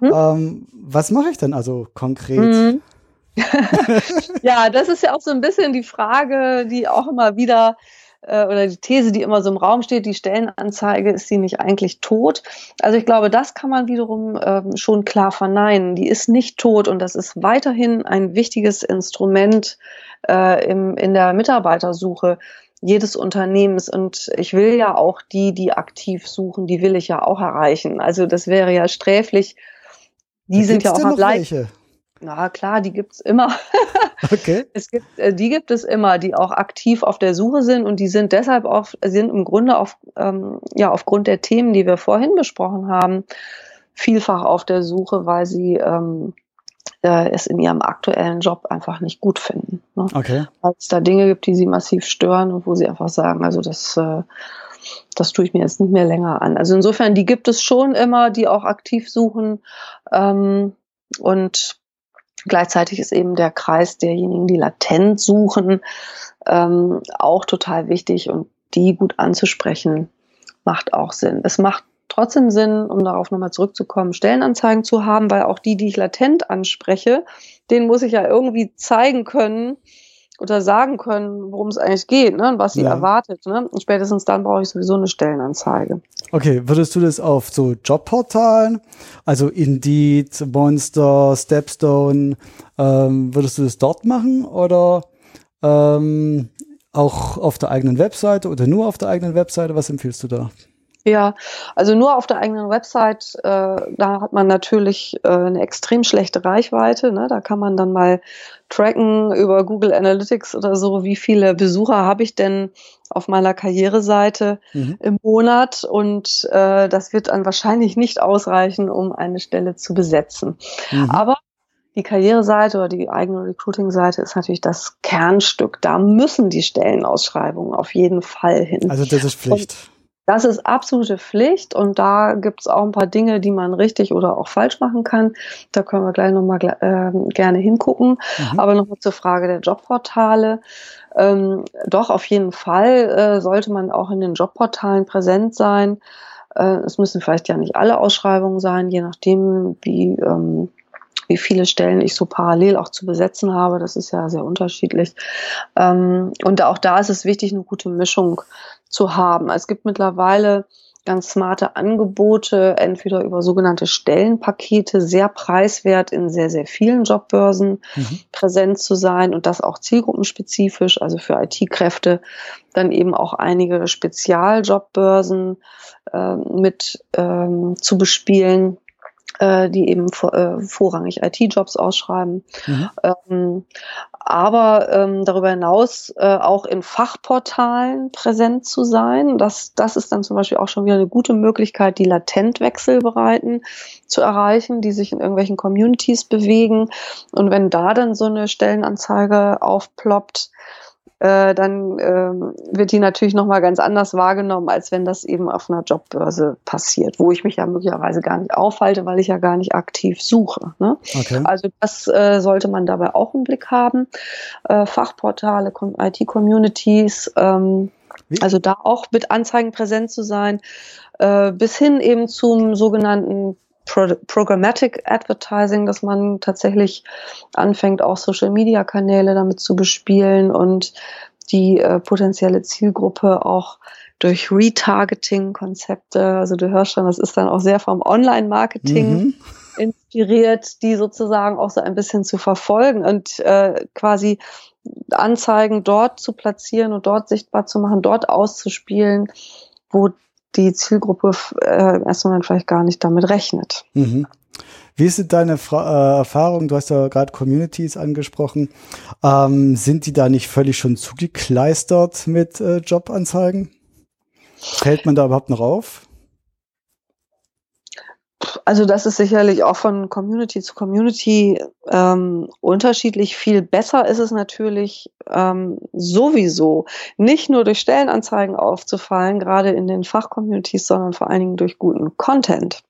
Mhm. Ähm, was mache ich denn also konkret? Mhm. ja, das ist ja auch so ein bisschen die Frage, die auch immer wieder äh, oder die These, die immer so im Raum steht, die Stellenanzeige, ist sie nicht eigentlich tot? Also ich glaube, das kann man wiederum ähm, schon klar verneinen. Die ist nicht tot und das ist weiterhin ein wichtiges Instrument äh, im, in der Mitarbeitersuche jedes Unternehmens und ich will ja auch die, die aktiv suchen, die will ich ja auch erreichen. Also das wäre ja sträflich. Die sind ja auch am Leid. Na klar, die gibt's immer. Okay. Es gibt, äh, die gibt es immer, die auch aktiv auf der Suche sind und die sind deshalb auch, sind im Grunde auf, ähm, ja, aufgrund der Themen, die wir vorhin besprochen haben, vielfach auf der Suche, weil sie ähm, äh, es in ihrem aktuellen Job einfach nicht gut finden. Ne? Okay. Weil es da Dinge gibt, die sie massiv stören und wo sie einfach sagen, also das, äh, das tue ich mir jetzt nicht mehr länger an. Also insofern, die gibt es schon immer, die auch aktiv suchen. Ähm, und gleichzeitig ist eben der Kreis derjenigen, die latent suchen, ähm, auch total wichtig und die gut anzusprechen, macht auch Sinn. Es macht trotzdem Sinn, um darauf nochmal zurückzukommen, Stellenanzeigen zu haben, weil auch die, die ich latent anspreche, denen muss ich ja irgendwie zeigen können oder sagen können, worum es eigentlich geht ne, und was sie Ja. erwartet. Ne? Und spätestens dann brauche ich sowieso eine Stellenanzeige. Okay, würdest du das auf so Jobportalen, also Indeed, Monster, Stepstone, ähm, würdest du das dort machen oder ähm, auch auf der eigenen Webseite oder nur auf der eigenen Webseite? Was empfiehlst du da? Ja, also nur auf der eigenen Website, äh, da hat man natürlich äh, eine extrem schlechte Reichweite. Ne? Da kann man dann mal tracken über Google Analytics oder so, wie viele Besucher habe ich denn auf meiner Karriereseite Mhm. im Monat und äh, das wird dann wahrscheinlich nicht ausreichen, um eine Stelle zu besetzen. Mhm. Aber die Karriereseite oder die eigene Recruiting-Seite ist natürlich das Kernstück. Da müssen die Stellenausschreibungen auf jeden Fall hin. Also das ist Pflicht. Das ist absolute Pflicht und da gibt es auch ein paar Dinge, die man richtig oder auch falsch machen kann. Da können wir gleich nochmal äh, gerne hingucken. Mhm. Aber nochmal zur Frage der Jobportale. Ähm, doch, auf jeden Fall äh, sollte man auch in den Jobportalen präsent sein. Äh, es müssen vielleicht ja nicht alle Ausschreibungen sein, je nachdem, wie, ähm, wie viele Stellen ich so parallel auch zu besetzen habe. Das ist ja sehr unterschiedlich. Ähm, und auch da ist es wichtig, eine gute Mischung zu haben. Es gibt mittlerweile ganz smarte Angebote, entweder über sogenannte Stellenpakete, sehr preiswert in sehr, sehr vielen Jobbörsen Mhm. präsent zu sein und das auch zielgruppenspezifisch, also für IT-Kräfte, dann eben auch einige Spezialjobbörsen äh, mit ähm, zu bespielen, äh, die eben äh, vorrangig IT-Jobs ausschreiben. Mhm. Aber ähm, darüber hinaus äh, auch in Fachportalen präsent zu sein. Das, das ist dann zum Beispiel auch schon wieder eine gute Möglichkeit, die latent Wechselbereiten zu erreichen, die sich in irgendwelchen Communities bewegen. Und wenn da dann so eine Stellenanzeige aufploppt, äh, dann ähm, wird die natürlich nochmal ganz anders wahrgenommen, als wenn das eben auf einer Jobbörse passiert, wo ich mich ja möglicherweise gar nicht aufhalte, weil ich ja gar nicht aktiv suche. Ne? Okay. Also das äh, sollte man dabei auch im Blick haben. Äh, Fachportale, Com- IT-Communities, ähm, also da auch mit Anzeigen präsent zu sein, äh, bis hin eben zum sogenannten Pro Programmatic Advertising, dass man tatsächlich anfängt, auch Social-Media-Kanäle damit zu bespielen und die äh, potenzielle Zielgruppe auch durch Retargeting-Konzepte, also du hörst schon, das ist dann auch sehr vom Online-Marketing Mhm. inspiriert, die sozusagen auch so ein bisschen zu verfolgen und äh, quasi Anzeigen dort zu platzieren und dort sichtbar zu machen, dort auszuspielen, wo die Zielgruppe äh, erstmal vielleicht gar nicht damit rechnet. Mhm. Wie ist deine Fra äh, Erfahrung? Du hast ja gerade Communities angesprochen. Ähm, sind die da nicht völlig schon zugekleistert mit äh, Jobanzeigen? Fällt man da überhaupt noch auf? Also das ist sicherlich auch von Community zu Community ähm, unterschiedlich. Viel besser ist es natürlich ähm, sowieso, nicht nur durch Stellenanzeigen aufzufallen, gerade in den Fachcommunities, sondern vor allen Dingen durch guten Content.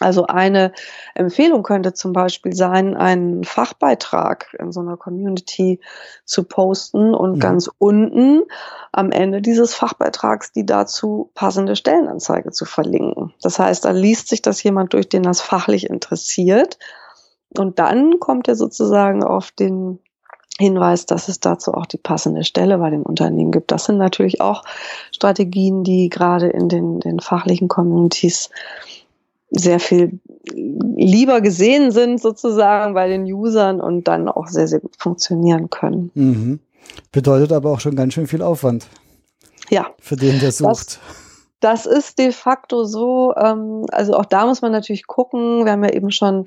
Also eine Empfehlung könnte zum Beispiel sein, einen Fachbeitrag in so einer Community zu posten und Mhm. ganz unten am Ende dieses Fachbeitrags die dazu passende Stellenanzeige zu verlinken. Das heißt, da liest sich das jemand durch, den das fachlich interessiert. Und dann kommt er sozusagen auf den Hinweis, dass es dazu auch die passende Stelle bei dem Unternehmen gibt. Das sind natürlich auch Strategien, die gerade in den, den fachlichen Communities sehr viel lieber gesehen sind sozusagen bei den Usern und dann auch sehr, sehr gut funktionieren können. Mhm. Bedeutet aber auch schon ganz schön viel Aufwand Ja, für den, der sucht. das ist de facto so. Ähm, also auch da muss man natürlich gucken. Wir haben ja eben schon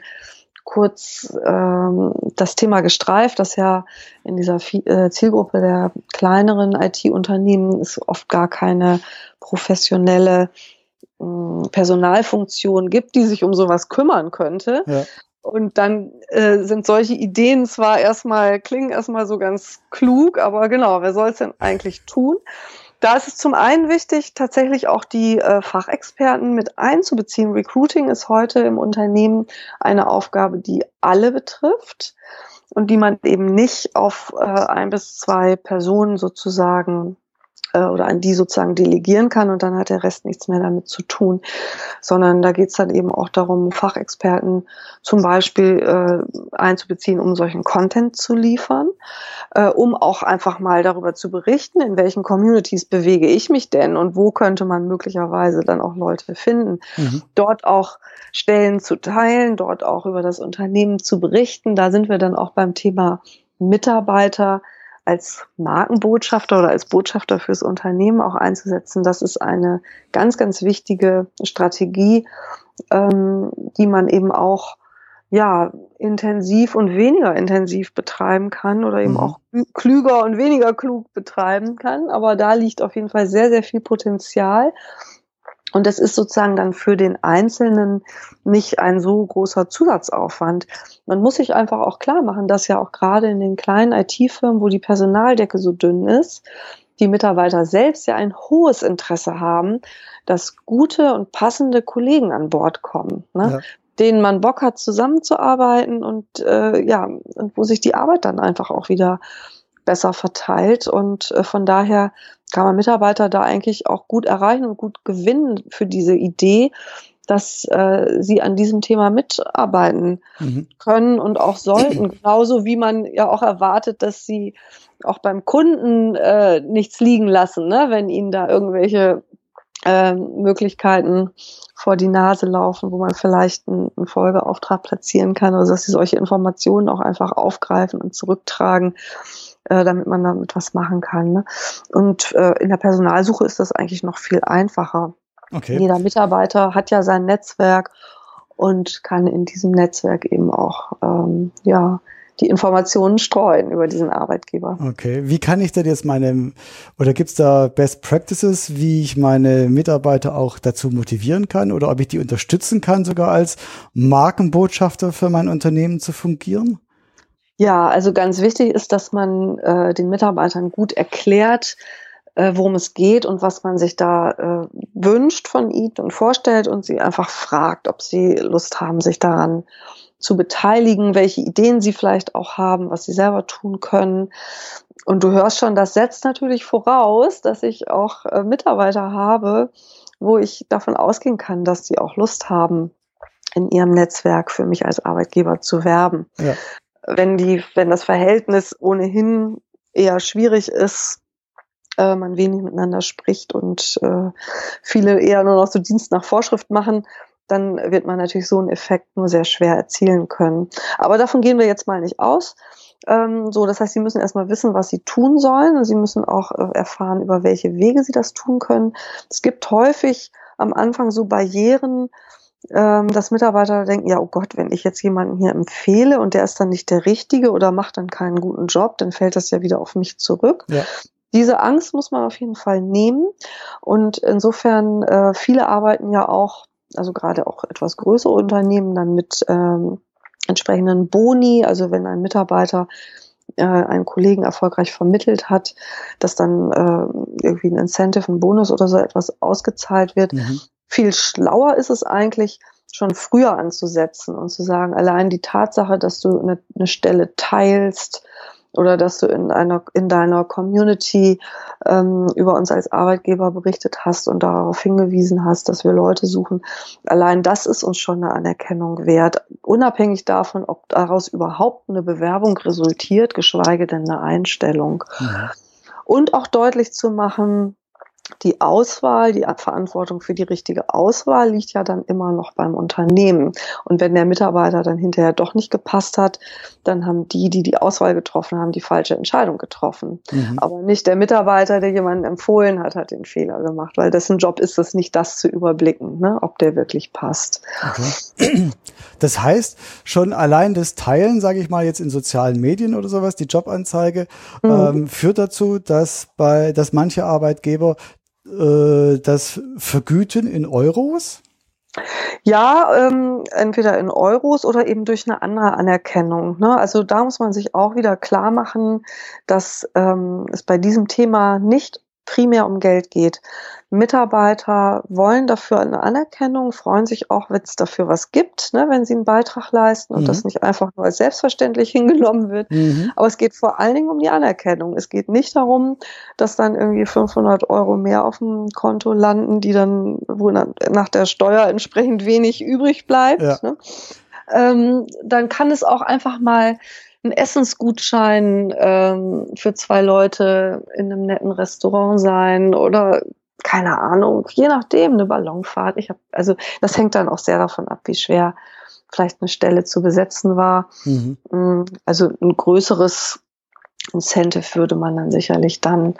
kurz ähm, das Thema gestreift, dass ja in dieser äh, Zielgruppe der kleineren IT-Unternehmen es oft gar keine professionelle Personalfunktion gibt, die sich um sowas kümmern könnte. Ja. Und dann äh, sind solche Ideen zwar erstmal, klingen erstmal so ganz klug, aber genau, wer soll es denn eigentlich tun? Da ist es zum einen wichtig, tatsächlich auch die äh, Fachexperten mit einzubeziehen. Recruiting ist heute im Unternehmen eine Aufgabe, die alle betrifft und die man eben nicht auf äh, ein bis zwei Personen sozusagen äh, oder an die sozusagen delegieren kann und dann hat der Rest nichts mehr damit zu tun, sondern da geht es dann eben auch darum, Fachexperten zum Beispiel äh, einzubeziehen, um solchen Content zu liefern, äh, um auch einfach mal darüber zu berichten, in welchen Communities bewege ich mich denn und wo könnte man möglicherweise dann auch Leute finden, mhm. dort auch Stellen zu teilen, dort auch über das Unternehmen zu berichten. Da sind wir dann auch beim Thema Mitarbeiter als Markenbotschafter oder als Botschafter fürs Unternehmen auch einzusetzen, das ist eine ganz, ganz wichtige Strategie, ähm, die man eben auch ja, intensiv und weniger intensiv betreiben kann oder eben mhm. auch klüger und weniger klug betreiben kann. Aber da liegt auf jeden Fall sehr, sehr viel Potenzial. Und das ist sozusagen dann für den Einzelnen nicht ein so großer Zusatzaufwand. Man muss sich einfach auch klar machen, dass ja auch gerade in den kleinen IT-Firmen, wo die Personaldecke so dünn ist, die Mitarbeiter selbst ja ein hohes Interesse haben, dass gute und passende Kollegen an Bord kommen, ne? Ja. denen man Bock hat, zusammenzuarbeiten und äh, ja, und wo sich die Arbeit dann einfach auch wieder besser verteilt. Und äh, von daher kann man Mitarbeiter da eigentlich auch gut erreichen und gut gewinnen für diese Idee, dass äh, sie an diesem Thema mitarbeiten mhm. können und auch sollten. Genauso wie man ja auch erwartet, dass sie auch beim Kunden äh, nichts liegen lassen, ne? wenn ihnen da irgendwelche äh, Möglichkeiten vor die Nase laufen, wo man vielleicht einen, einen Folgeauftrag platzieren kann, also dass sie solche Informationen auch einfach aufgreifen und zurücktragen äh, damit man damit was machen kann. Ne? Und äh, in der Personalsuche ist das eigentlich noch viel einfacher. Okay. Jeder Mitarbeiter hat ja sein Netzwerk und kann in diesem Netzwerk eben auch ähm, ja die Informationen streuen über diesen Arbeitgeber. Okay, wie kann ich denn jetzt meine, oder gibt es da Best Practices, wie ich meine Mitarbeiter auch dazu motivieren kann oder ob ich die unterstützen kann, sogar als Markenbotschafter für mein Unternehmen zu fungieren? Ja, also ganz wichtig ist, dass man äh, den Mitarbeitern gut erklärt, äh, worum es geht und was man sich da äh, wünscht von ihnen und vorstellt und sie einfach fragt, ob sie Lust haben, sich daran zu beteiligen, welche Ideen sie vielleicht auch haben, was sie selber tun können. Und du hörst schon, das setzt natürlich voraus, dass ich auch äh, Mitarbeiter habe, wo ich davon ausgehen kann, dass sie auch Lust haben, in ihrem Netzwerk für mich als Arbeitgeber zu werben. Ja wenn die, wenn das Verhältnis ohnehin eher schwierig ist, äh, man wenig miteinander spricht und äh, viele eher nur noch so Dienst nach Vorschrift machen, dann wird man natürlich so einen Effekt nur sehr schwer erzielen können. Aber davon gehen wir jetzt mal nicht aus. Ähm, so, das heißt, Sie müssen erstmal wissen, was Sie tun sollen. Sie müssen auch äh, erfahren, über welche Wege Sie das tun können. Es gibt häufig am Anfang so Barrieren, dass Mitarbeiter denken, ja, oh Gott, wenn ich jetzt jemanden hier empfehle und der ist dann nicht der Richtige oder macht dann keinen guten Job, dann fällt das ja wieder auf mich zurück. Ja. Diese Angst muss man auf jeden Fall nehmen. Und insofern, äh, viele arbeiten ja auch, also gerade auch etwas größere Unternehmen, dann mit ähm, entsprechenden Boni, also wenn ein Mitarbeiter äh, einen Kollegen erfolgreich vermittelt hat, dass dann äh, irgendwie ein Incentive, ein Bonus oder so etwas ausgezahlt wird. Mhm. Viel schlauer ist es eigentlich, schon früher anzusetzen und zu sagen, allein die Tatsache, dass du eine, eine Stelle teilst oder dass du in einer in deiner Community ähm, über uns als Arbeitgeber berichtet hast und darauf hingewiesen hast, dass wir Leute suchen, allein das ist uns schon eine Anerkennung wert, unabhängig davon, ob daraus überhaupt eine Bewerbung resultiert, geschweige denn eine Einstellung. Mhm. Und auch deutlich zu machen, die Auswahl, die Verantwortung für die richtige Auswahl liegt ja dann immer noch beim Unternehmen. Und wenn der Mitarbeiter dann hinterher doch nicht gepasst hat, dann haben die, die die Auswahl getroffen haben, die falsche Entscheidung getroffen. Mhm. Aber nicht der Mitarbeiter, der jemanden empfohlen hat, hat den Fehler gemacht, weil dessen Job ist es nicht, das zu überblicken, ne, ob der wirklich passt. Okay. Das heißt, schon allein das Teilen, sage ich mal jetzt in sozialen Medien oder sowas, die Jobanzeige, mhm. ähm, führt dazu, dass bei, dass manche Arbeitgeber äh, das vergüten in Euros? Ja, ähm, entweder in Euros oder eben durch eine andere Anerkennung. Ne? Also da muss man sich auch wieder klar machen, dass ähm, es bei diesem Thema nicht primär um Geld geht. Mitarbeiter wollen dafür eine Anerkennung, freuen sich auch, wenn es dafür was gibt, ne, wenn sie einen Beitrag leisten und mhm. das nicht einfach nur als selbstverständlich hingenommen wird. Mhm. Aber es geht vor allen Dingen um die Anerkennung. Es geht nicht darum, dass dann irgendwie 500 Euro mehr auf dem Konto landen, die dann, wo nach der Steuer entsprechend wenig übrig bleibt. Ja. Ne? Ähm, dann kann es auch einfach mal ein Essensgutschein ähm, für zwei Leute in einem netten Restaurant sein oder keine Ahnung, je nachdem, eine Ballonfahrt. Ich habe, also das hängt dann auch sehr davon ab, wie schwer vielleicht eine Stelle zu besetzen war. Mhm. Mm, also ein größeres Incentive würde man dann sicherlich dann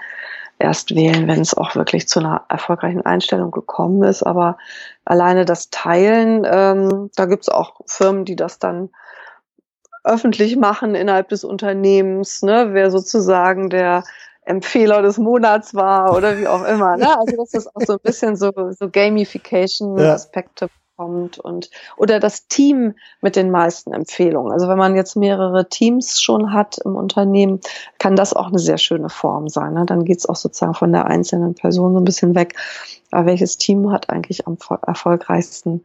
erst wählen, wenn es auch wirklich zu einer erfolgreichen Einstellung gekommen ist. Aber alleine das Teilen, ähm, da gibt es auch Firmen, die das dann öffentlich machen innerhalb des Unternehmens, ne, wer sozusagen der Empfehler des Monats war oder wie auch immer. Ne? Also dass das auch so ein bisschen so, so Gamification-Aspekte ja kommt und oder das Team mit den meisten Empfehlungen. Also wenn man jetzt mehrere Teams schon hat im Unternehmen, kann das auch eine sehr schöne Form sein. Ne? Dann geht es auch sozusagen von der einzelnen Person so ein bisschen weg aber welches Team hat eigentlich am erfolgreichsten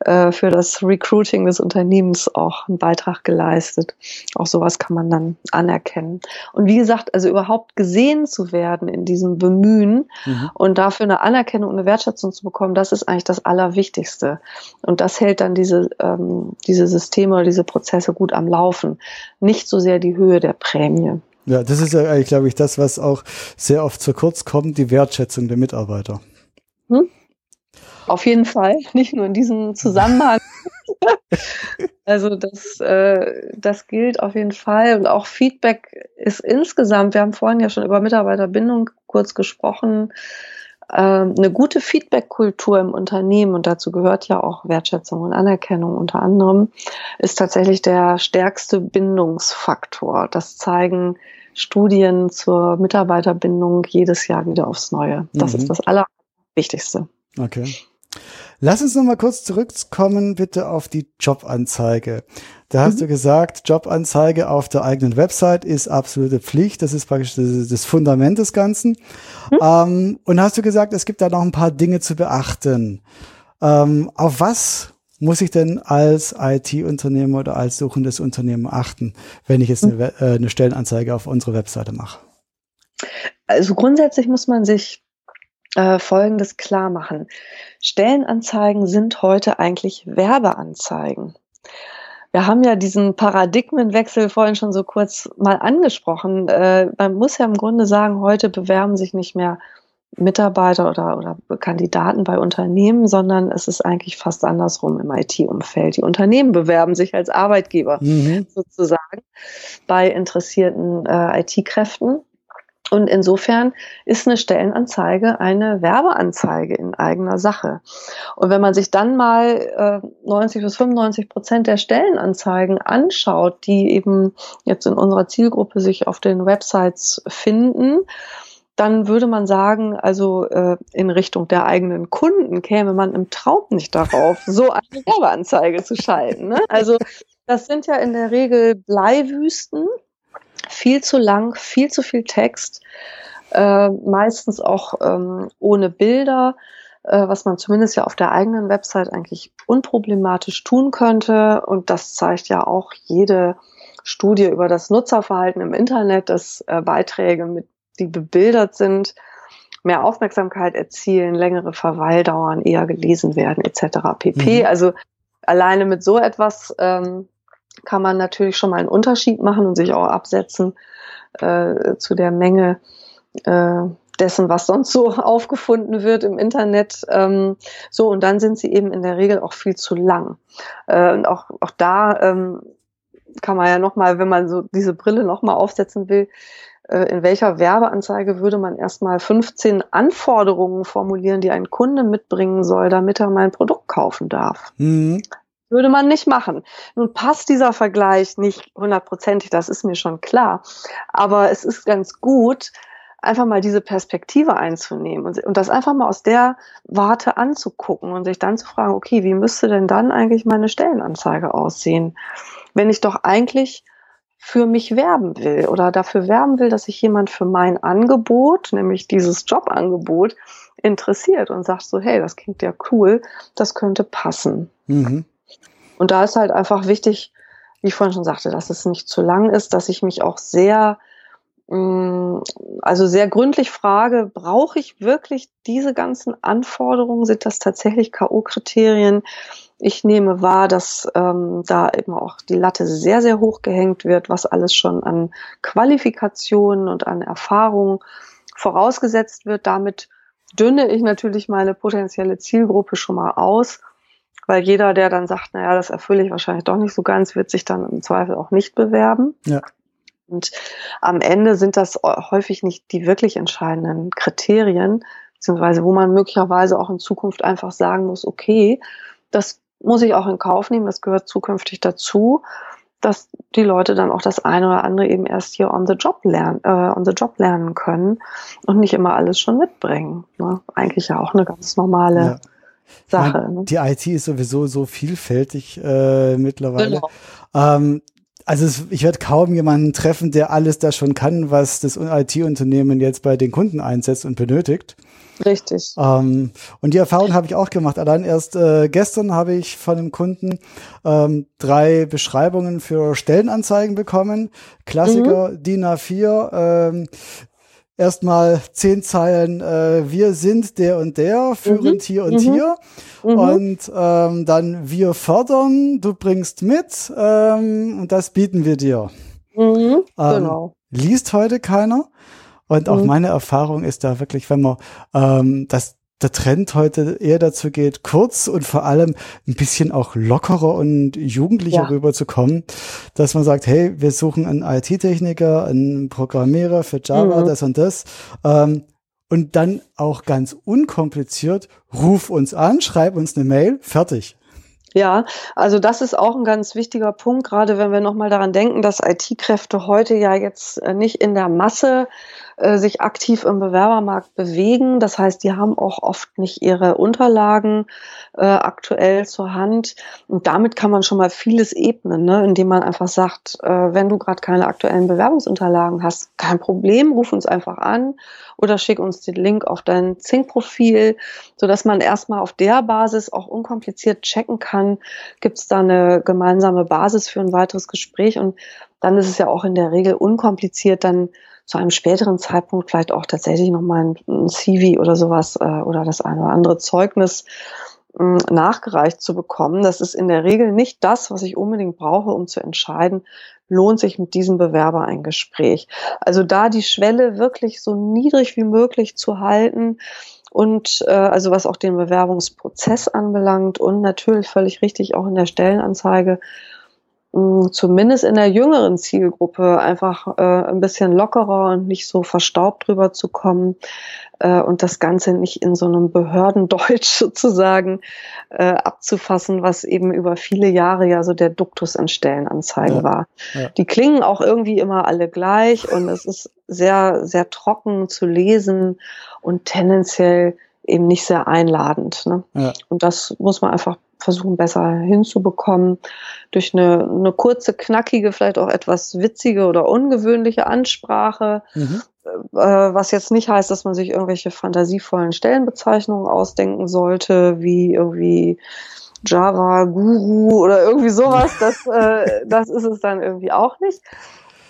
äh, für das Recruiting des Unternehmens auch einen Beitrag geleistet? Auch sowas kann man dann anerkennen. Und wie gesagt, also überhaupt gesehen zu werden in diesem Bemühen mhm. und dafür eine Anerkennung und eine Wertschätzung zu bekommen, das ist eigentlich das Allerwichtigste. Und das hält dann diese, ähm, diese Systeme oder diese Prozesse gut am Laufen. Nicht so sehr die Höhe der Prämie. Ja, das ist ja eigentlich, glaube ich, das, was auch sehr oft zu kurz kommt, die Wertschätzung der Mitarbeiter. Hm? Auf jeden Fall, nicht nur in diesem Zusammenhang. also das, äh, das gilt auf jeden Fall. Und auch Feedback ist insgesamt, wir haben vorhin ja schon über Mitarbeiterbindung kurz gesprochen, äh, eine gute Feedback-Kultur im Unternehmen, und dazu gehört ja auch Wertschätzung und Anerkennung unter anderem, ist tatsächlich der stärkste Bindungsfaktor. Das zeigen Studien zur Mitarbeiterbindung jedes Jahr wieder aufs Neue. Das mhm. ist das aller Wichtigste. Okay. Lass uns noch mal kurz zurückkommen, bitte, auf die Jobanzeige. Da hast mhm. du gesagt, Jobanzeige auf der eigenen Website ist absolute Pflicht. Das ist praktisch das, das Fundament des Ganzen. Mhm. Ähm, und hast du gesagt, es gibt da noch ein paar Dinge zu beachten. Ähm, auf was muss ich denn als IT-Unternehmer oder als suchendes Unternehmen achten, wenn ich jetzt mhm. eine, äh, eine Stellenanzeige auf unsere Webseite mache? Also grundsätzlich muss man sich äh, Folgendes klar machen. Stellenanzeigen sind heute eigentlich Werbeanzeigen. Wir haben ja diesen Paradigmenwechsel vorhin schon so kurz mal angesprochen. Äh, man muss ja im Grunde sagen, heute bewerben sich nicht mehr Mitarbeiter oder, oder Kandidaten bei Unternehmen, sondern es ist eigentlich fast andersrum im IT-Umfeld. Die Unternehmen bewerben sich als Arbeitgeber mhm. sozusagen bei interessierten äh, IT-Kräften und insofern ist eine Stellenanzeige eine Werbeanzeige in eigener Sache. Und wenn man sich dann mal äh, 90 bis 95 Prozent der Stellenanzeigen anschaut, die eben jetzt in unserer Zielgruppe sich auf den Websites finden, dann würde man sagen, also äh, in Richtung der eigenen Kunden käme man im Traum nicht darauf, so eine Werbeanzeige zu schalten. Ne? Also das sind ja in der Regel Bleiwüsten viel zu lang, viel zu viel Text, äh, meistens auch ähm, ohne Bilder, äh, was man zumindest ja auf der eigenen Website eigentlich unproblematisch tun könnte. Und das zeigt ja auch jede Studie über das Nutzerverhalten im Internet, dass äh, Beiträge, mit, die bebildert sind, mehr Aufmerksamkeit erzielen, längere Verweildauern, eher gelesen werden, etc. pp. Mhm. Also alleine mit so etwas ähm, kann man natürlich schon mal einen Unterschied machen und sich auch absetzen äh, zu der Menge, äh, dessen, was sonst so aufgefunden wird im Internet. Ähm, so, und dann sind sie eben in der Regel auch viel zu lang. Äh, und auch, auch da ähm, kann man ja nochmal, wenn man so diese Brille nochmal aufsetzen will, äh, in welcher Werbeanzeige würde man erstmal 15 Anforderungen formulieren, die ein Kunde mitbringen soll, damit er mein Produkt kaufen darf. Mhm. Würde man nicht machen. Nun passt dieser Vergleich nicht hundertprozentig, das ist mir schon klar. Aber es ist ganz gut, einfach mal diese Perspektive einzunehmen und, und, das einfach mal aus der Warte anzugucken und sich dann zu fragen, okay, wie müsste denn dann eigentlich meine Stellenanzeige aussehen, wenn ich doch eigentlich für mich werben will oder dafür werben will, dass sich jemand für mein Angebot, nämlich dieses Jobangebot, interessiert und sagt so, hey, das klingt ja cool, das könnte passen. Mhm. Und da ist halt einfach wichtig, wie ich vorhin schon sagte, dass es nicht zu lang ist, dass ich mich auch sehr Mm, also sehr gründlich frage, brauche ich wirklich diese ganzen Anforderungen? Sind das tatsächlich K.O.-Kriterien? Ich nehme wahr, dass ähm, da eben auch die Latte sehr, sehr hoch gehängt wird, was alles schon an Qualifikationen und an Erfahrung vorausgesetzt wird. Damit dünne ich natürlich meine potenzielle Zielgruppe schon mal aus, weil jeder, der dann sagt, naja, das erfülle ich wahrscheinlich doch nicht so ganz, wird sich dann im Zweifel auch nicht bewerben. Ja. Und am Ende sind das häufig nicht die wirklich entscheidenden Kriterien, beziehungsweise wo man möglicherweise auch in Zukunft einfach sagen muss, okay, das muss ich auch in Kauf nehmen, das gehört zukünftig dazu, dass die Leute dann auch das eine oder andere eben erst hier on the job lernen, äh, on the job lernen können und nicht immer alles schon mitbringen. Ne? Eigentlich ja auch eine ganz normale ja. Sache. Meine, ne? Die IT ist sowieso so vielfältig äh, mittlerweile. Genau. Ähm, also es, ich werde kaum jemanden treffen, der alles da schon kann, was das IT-Unternehmen jetzt bei den Kunden einsetzt und benötigt. Richtig. Ähm, und die Erfahrung habe ich auch gemacht. Allein erst äh, gestern habe ich von einem Kunden ähm, drei Beschreibungen für Stellenanzeigen bekommen. Klassiker mhm. DIN A4. Ähm, erstmal zehn Zeilen, äh, wir sind der und der, führend mhm. hier und mhm. hier. Mhm. Und ähm, dann wir fördern, du bringst mit ähm, und das bieten wir dir. Mhm. Ähm, genau. Liest heute keiner. Und auch mhm. meine Erfahrung ist da wirklich, wenn man ähm, das der Trend heute eher dazu geht, kurz und vor allem ein bisschen auch lockerer und jugendlicher ja. rüberzukommen, dass man sagt, hey, wir suchen einen IT-Techniker, einen Programmierer für Java, mhm. das und das. Ähm, und dann auch ganz unkompliziert, ruf uns an, schreib uns eine Mail, fertig. Ja, also das ist auch ein ganz wichtiger Punkt, gerade wenn wir nochmal daran denken, dass IT-Kräfte heute ja jetzt äh, nicht in der Masse äh, sich aktiv im Bewerbermarkt bewegen. Das heißt, die haben auch oft nicht ihre Unterlagen äh, aktuell zur Hand. Und damit kann man schon mal vieles ebnen, ne? indem man einfach sagt, äh, wenn du gerade keine aktuellen Bewerbungsunterlagen hast, kein Problem, ruf uns einfach an oder schick uns den Link auf dein Zink-Profil, sodass man erstmal auf der Basis auch unkompliziert checken kann, gibt es da eine gemeinsame Basis für ein weiteres Gespräch und dann ist es ja auch in der Regel unkompliziert, dann zu einem späteren Zeitpunkt vielleicht auch tatsächlich nochmal ein, CV oder sowas äh, oder das eine oder andere Zeugnis äh, nachgereicht zu bekommen. Das ist in der Regel nicht das, was ich unbedingt brauche, um zu entscheiden, lohnt sich mit diesem Bewerber ein Gespräch. Also da die Schwelle wirklich so niedrig wie möglich zu halten, und äh, also was auch den Bewerbungsprozess anbelangt und natürlich völlig richtig auch in der Stellenanzeige zumindest in der jüngeren Zielgruppe einfach äh, ein bisschen lockerer und nicht so verstaubt drüber zu kommen äh, und das Ganze nicht in so einem Behördendeutsch sozusagen äh, abzufassen, was eben über viele Jahre ja so der Duktus in Stellenanzeigen ja, war. Ja. Die klingen auch irgendwie immer alle gleich und es ist sehr, sehr trocken zu lesen und tendenziell eben nicht sehr einladend. Ne? Ja. Und das muss man einfach versuchen besser hinzubekommen durch eine, eine kurze, knackige, vielleicht auch etwas witzige oder ungewöhnliche Ansprache, mhm. äh, was jetzt nicht heißt, dass man sich irgendwelche fantasievollen Stellenbezeichnungen ausdenken sollte, wie irgendwie Java Guru oder irgendwie sowas. Das, äh, das ist es dann irgendwie auch nicht.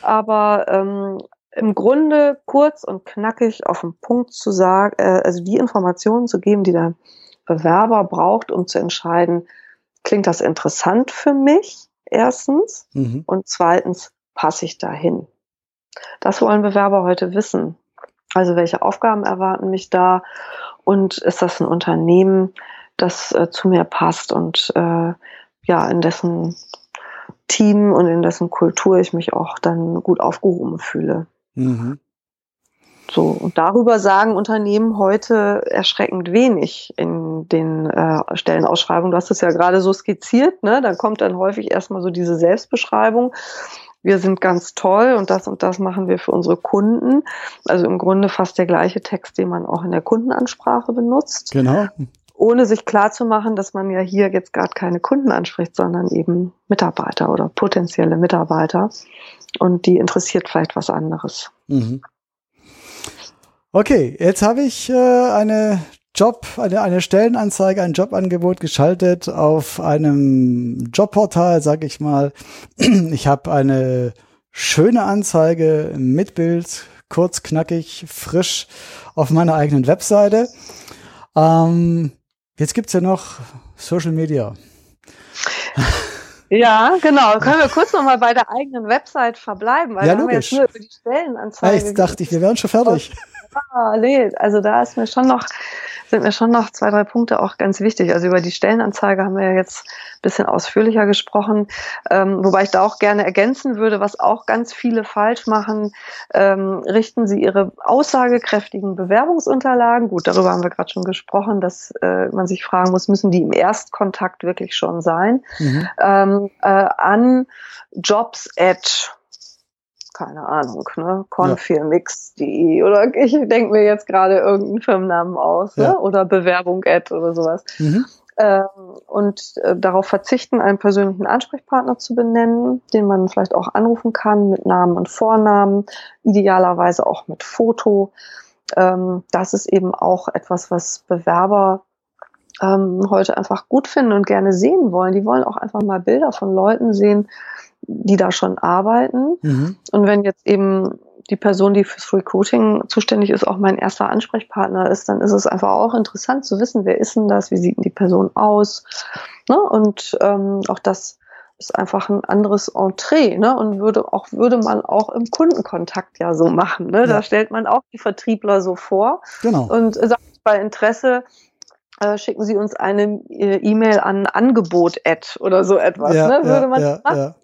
Aber ähm, im Grunde kurz und knackig auf den Punkt zu sagen, äh, also die Informationen zu geben, die der Bewerber braucht, um zu entscheiden, klingt das interessant für mich, erstens, mhm. und zweitens, passe ich dahin. Das wollen Bewerber heute wissen. Also welche Aufgaben erwarten mich da und ist das ein Unternehmen, das äh, zu mir passt und äh, ja, in dessen Team und in dessen Kultur ich mich auch dann gut aufgehoben fühle. Mhm. So, und darüber sagen Unternehmen heute erschreckend wenig in den äh, Stellenausschreibungen. Du hast es ja gerade so skizziert, ne? Da kommt dann häufig erstmal so diese Selbstbeschreibung. Wir sind ganz toll und das und das machen wir für unsere Kunden. Also im Grunde fast der gleiche Text, den man auch in der Kundenansprache benutzt. Genau. Ohne sich klar zu machen, dass man ja hier jetzt gerade keine Kunden anspricht, sondern eben Mitarbeiter oder potenzielle Mitarbeiter. Und die interessiert vielleicht was anderes. Mhm. Okay, jetzt habe ich äh, eine Job, eine, eine Stellenanzeige, ein Jobangebot geschaltet auf einem Jobportal, sag ich mal. Ich habe eine schöne Anzeige mit Bild, kurz, knackig, frisch auf meiner eigenen Webseite. Ähm, jetzt gibt's ja noch Social Media. Ja, genau. Können wir kurz noch mal bei der eigenen Website verbleiben, weil ja, wir logisch. haben jetzt nur über die Stellenanzeige. Ja, jetzt dachte ich, wir wären schon fertig. Ah, nee, also da ist mir schon noch, sind mir schon noch zwei, drei Punkte auch ganz wichtig. Also über die Stellenanzeige haben wir ja jetzt ein bisschen ausführlicher gesprochen, ähm, wobei ich da auch gerne ergänzen würde, was auch ganz viele falsch machen, ähm, richten sie ihre aussagekräftigen Bewerbungsunterlagen, gut, darüber haben wir gerade schon gesprochen, dass äh, man sich fragen muss, müssen die im Erstkontakt wirklich schon sein, mhm. ähm, äh, an Jobs at keine Ahnung, ne? Confirmix.de oder ich denke mir jetzt gerade irgendeinen Firmennamen aus, ne? oder Bewerbung Ad oder sowas. Mhm. Ähm, und äh, darauf verzichten, einen persönlichen Ansprechpartner zu benennen, den man vielleicht auch anrufen kann mit Namen und Vornamen, idealerweise auch mit Foto. Ähm, das ist eben auch etwas, was Bewerber ähm, heute einfach gut finden und gerne sehen wollen. Die wollen auch einfach mal Bilder von Leuten sehen, die da schon arbeiten. Mhm. Und wenn jetzt eben die Person, die fürs Recruiting zuständig ist, auch mein erster Ansprechpartner ist, dann ist es einfach auch interessant zu wissen, wer ist denn das, wie sieht denn die Person aus. Ne? Und ähm, auch das ist einfach ein anderes Entree, ne? Und würde auch, würde man auch im Kundenkontakt ja so machen. Ne? Ja. Da stellt man auch die Vertriebler so vor. Genau. Und sagt bei Interesse, äh, schicken Sie uns eine äh, E-Mail an Angebot-Ad oder so etwas. Ja, ne? Würde ja, man ja, machen?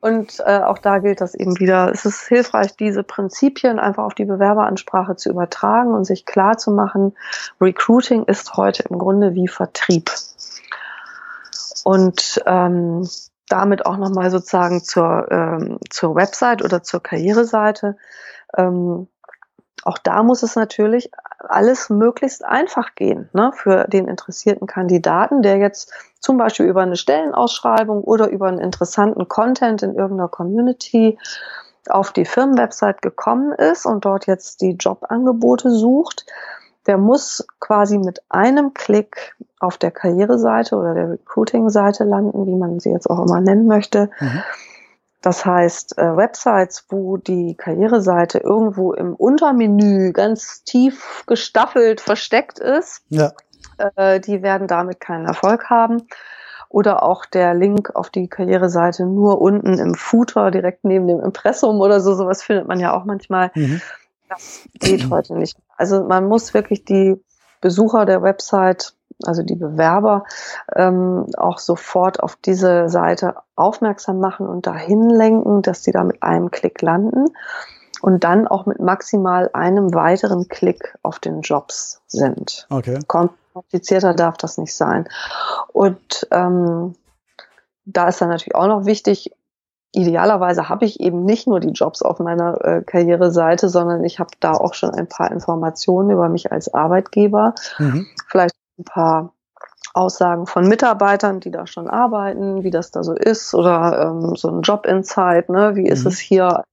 Und äh, auch da gilt das eben wieder. Es ist hilfreich, diese Prinzipien einfach auf die Bewerberansprache zu übertragen und sich klar zu machen, Recruiting ist heute im Grunde wie Vertrieb. Und ähm, damit auch nochmal sozusagen zur, ähm, zur Website oder zur Karriereseite. Ähm, auch da muss es natürlich alles möglichst einfach gehen ne, für den interessierten Kandidaten, der jetzt zum Beispiel über eine Stellenausschreibung oder über einen interessanten Content in irgendeiner Community auf die Firmenwebsite gekommen ist und dort jetzt die Jobangebote sucht, der muss quasi mit einem Klick auf der Karriereseite oder der Recruiting-Seite landen, wie man sie jetzt auch immer nennen möchte. Mhm. Das heißt, äh, Websites, wo die Karriereseite irgendwo im Untermenü ganz tief gestaffelt versteckt ist, ja äh, die werden damit keinen Erfolg haben. Oder auch der Link auf die Karriereseite nur unten im Footer, direkt neben dem Impressum oder so, sowas findet man ja auch manchmal. Mhm. Das geht heute nicht. Also man muss wirklich die Besucher der Website, also die Bewerber, ähm, auch sofort auf diese Seite aufmerksam machen und dahin lenken, dass sie da mit einem Klick landen und dann auch mit maximal einem weiteren Klick auf den Jobs sind. Okay. Komplizierter darf das nicht sein. Und ähm, da ist dann natürlich auch noch wichtig, idealerweise habe ich eben nicht nur die Jobs auf meiner äh, Karriereseite, sondern ich habe da auch schon ein paar Informationen über mich als Arbeitgeber, mhm. vielleicht ein paar Aussagen von Mitarbeitern, die da schon arbeiten, wie das da so ist, oder ähm, so ein Job-Insight, ne? wie ist mhm. es hier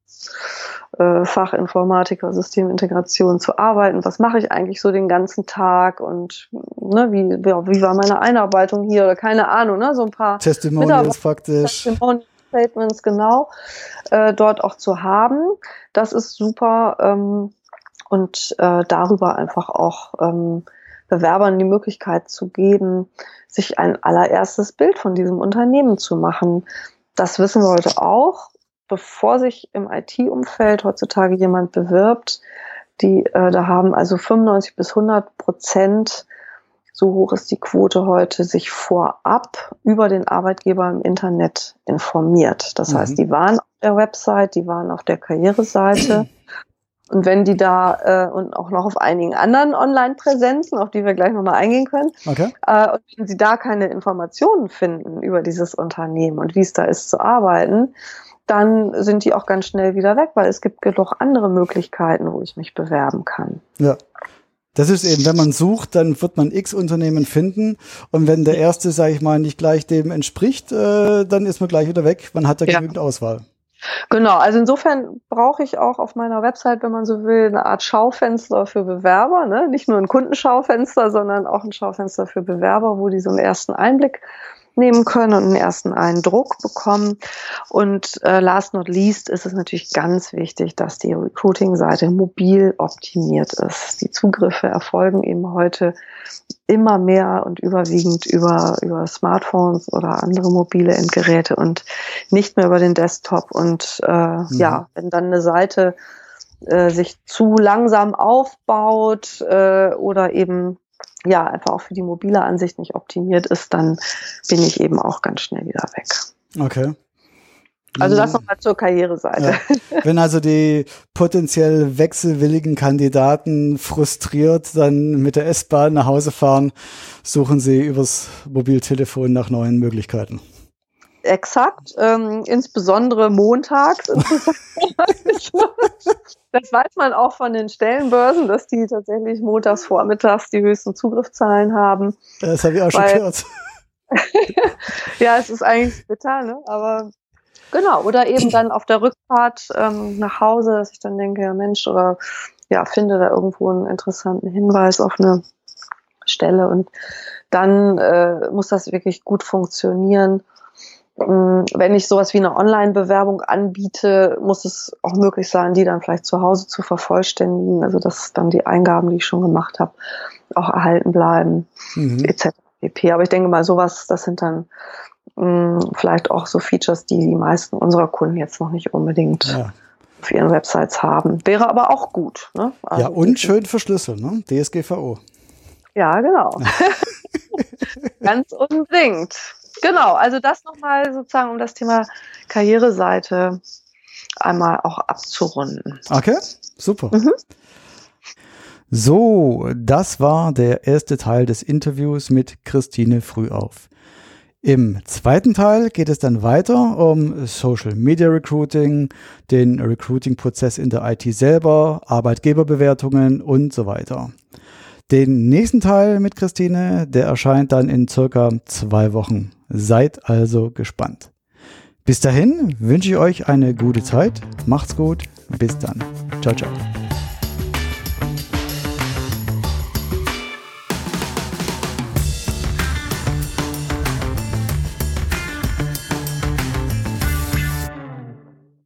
äh, Fachinformatiker, Systemintegration zu arbeiten. Was mache ich eigentlich so den ganzen Tag und ne, wie, wie war meine Einarbeitung hier oder keine Ahnung, ne, so ein paar Testimonials praktisch. Testimonial Statements genau äh, dort auch zu haben. Das ist super ähm, und äh, darüber einfach auch ähm, Bewerbern die Möglichkeit zu geben, sich ein allererstes Bild von diesem Unternehmen zu machen. Das wissen wir heute auch bevor sich im IT-Umfeld heutzutage jemand bewirbt, Die äh, da haben also 95 bis 100 Prozent, so hoch ist die Quote heute, sich vorab über den Arbeitgeber im Internet informiert. Das mhm. heißt, die waren auf der Website, die waren auf der Karriereseite. Und wenn die da äh, und auch noch auf einigen anderen Online-Präsenzen, auf die wir gleich nochmal eingehen können, okay. äh, und wenn sie da keine Informationen finden über dieses Unternehmen und wie es da ist zu arbeiten, dann sind die auch ganz schnell wieder weg, weil es gibt genug andere Möglichkeiten, wo ich mich bewerben kann. Ja. Das ist eben, wenn man sucht, dann wird man X Unternehmen finden und wenn der erste, sage ich mal, nicht gleich dem entspricht, äh, dann ist man gleich wieder weg. Man hat ja, ja. genügend Auswahl. Genau, also insofern brauche ich auch auf meiner Website, wenn man so will, eine Art Schaufenster für Bewerber. Ne? Nicht nur ein Kundenschaufenster, sondern auch ein Schaufenster für Bewerber, wo die so einen ersten Einblick nehmen können und einen ersten Eindruck bekommen. Und äh, last not least ist es natürlich ganz wichtig, dass die Recruiting-Seite mobil optimiert ist. Die Zugriffe erfolgen eben heute immer mehr und überwiegend über, über Smartphones oder andere mobile Endgeräte und nicht mehr über den Desktop. Und äh, mhm. ja, wenn dann eine Seite äh, sich zu langsam aufbaut äh, oder eben ja einfach auch für die mobile Ansicht nicht optimiert ist, dann bin ich eben auch ganz schnell wieder weg. Okay. Also das nochmal zur Karriereseite. Ja. Wenn also die potenziell wechselwilligen Kandidaten frustriert dann mit der S-Bahn nach Hause fahren, suchen sie übers Mobiltelefon nach neuen Möglichkeiten. Exakt, ähm, insbesondere montags. das weiß man auch von den Stellenbörsen, dass die tatsächlich montags vormittags die höchsten Zugriffszahlen haben. Das habe ich auch schon gehört. ja, es ist eigentlich bitter, ne? aber genau. Oder eben dann auf der Rückfahrt ähm, nach Hause, dass ich dann denke, ja Mensch, oder ja, finde da irgendwo einen interessanten Hinweis auf eine Stelle und dann äh, muss das wirklich gut funktionieren wenn ich sowas wie eine Online-Bewerbung anbiete, muss es auch möglich sein, die dann vielleicht zu Hause zu vervollständigen, also dass dann die Eingaben, die ich schon gemacht habe, auch erhalten bleiben, mhm. etc. Aber ich denke mal, sowas, das sind dann mh, hm, vielleicht auch so Features, die die meisten unserer Kunden jetzt noch nicht unbedingt ja. auf ihren Websites haben. Wäre aber auch gut. Ne? Also ja, und schön verschlüsseln, ne? DSGVO. Ja, genau. Ganz unbedingt. Genau, also das nochmal sozusagen, um das Thema Karriereseite einmal auch abzurunden. Okay, super. Mhm. So, das war der erste Teil des Interviews mit Christine Frühauf. Im zweiten Teil geht es dann weiter um Social Media Recruiting, den Recruiting-Prozess in der IT selber, Arbeitgeberbewertungen und so weiter. Den nächsten Teil mit Christine, der erscheint dann in circa zwei Wochen. Seid also gespannt. Bis dahin wünsche ich euch eine gute Zeit. Macht's gut. Bis dann. Ciao, ciao.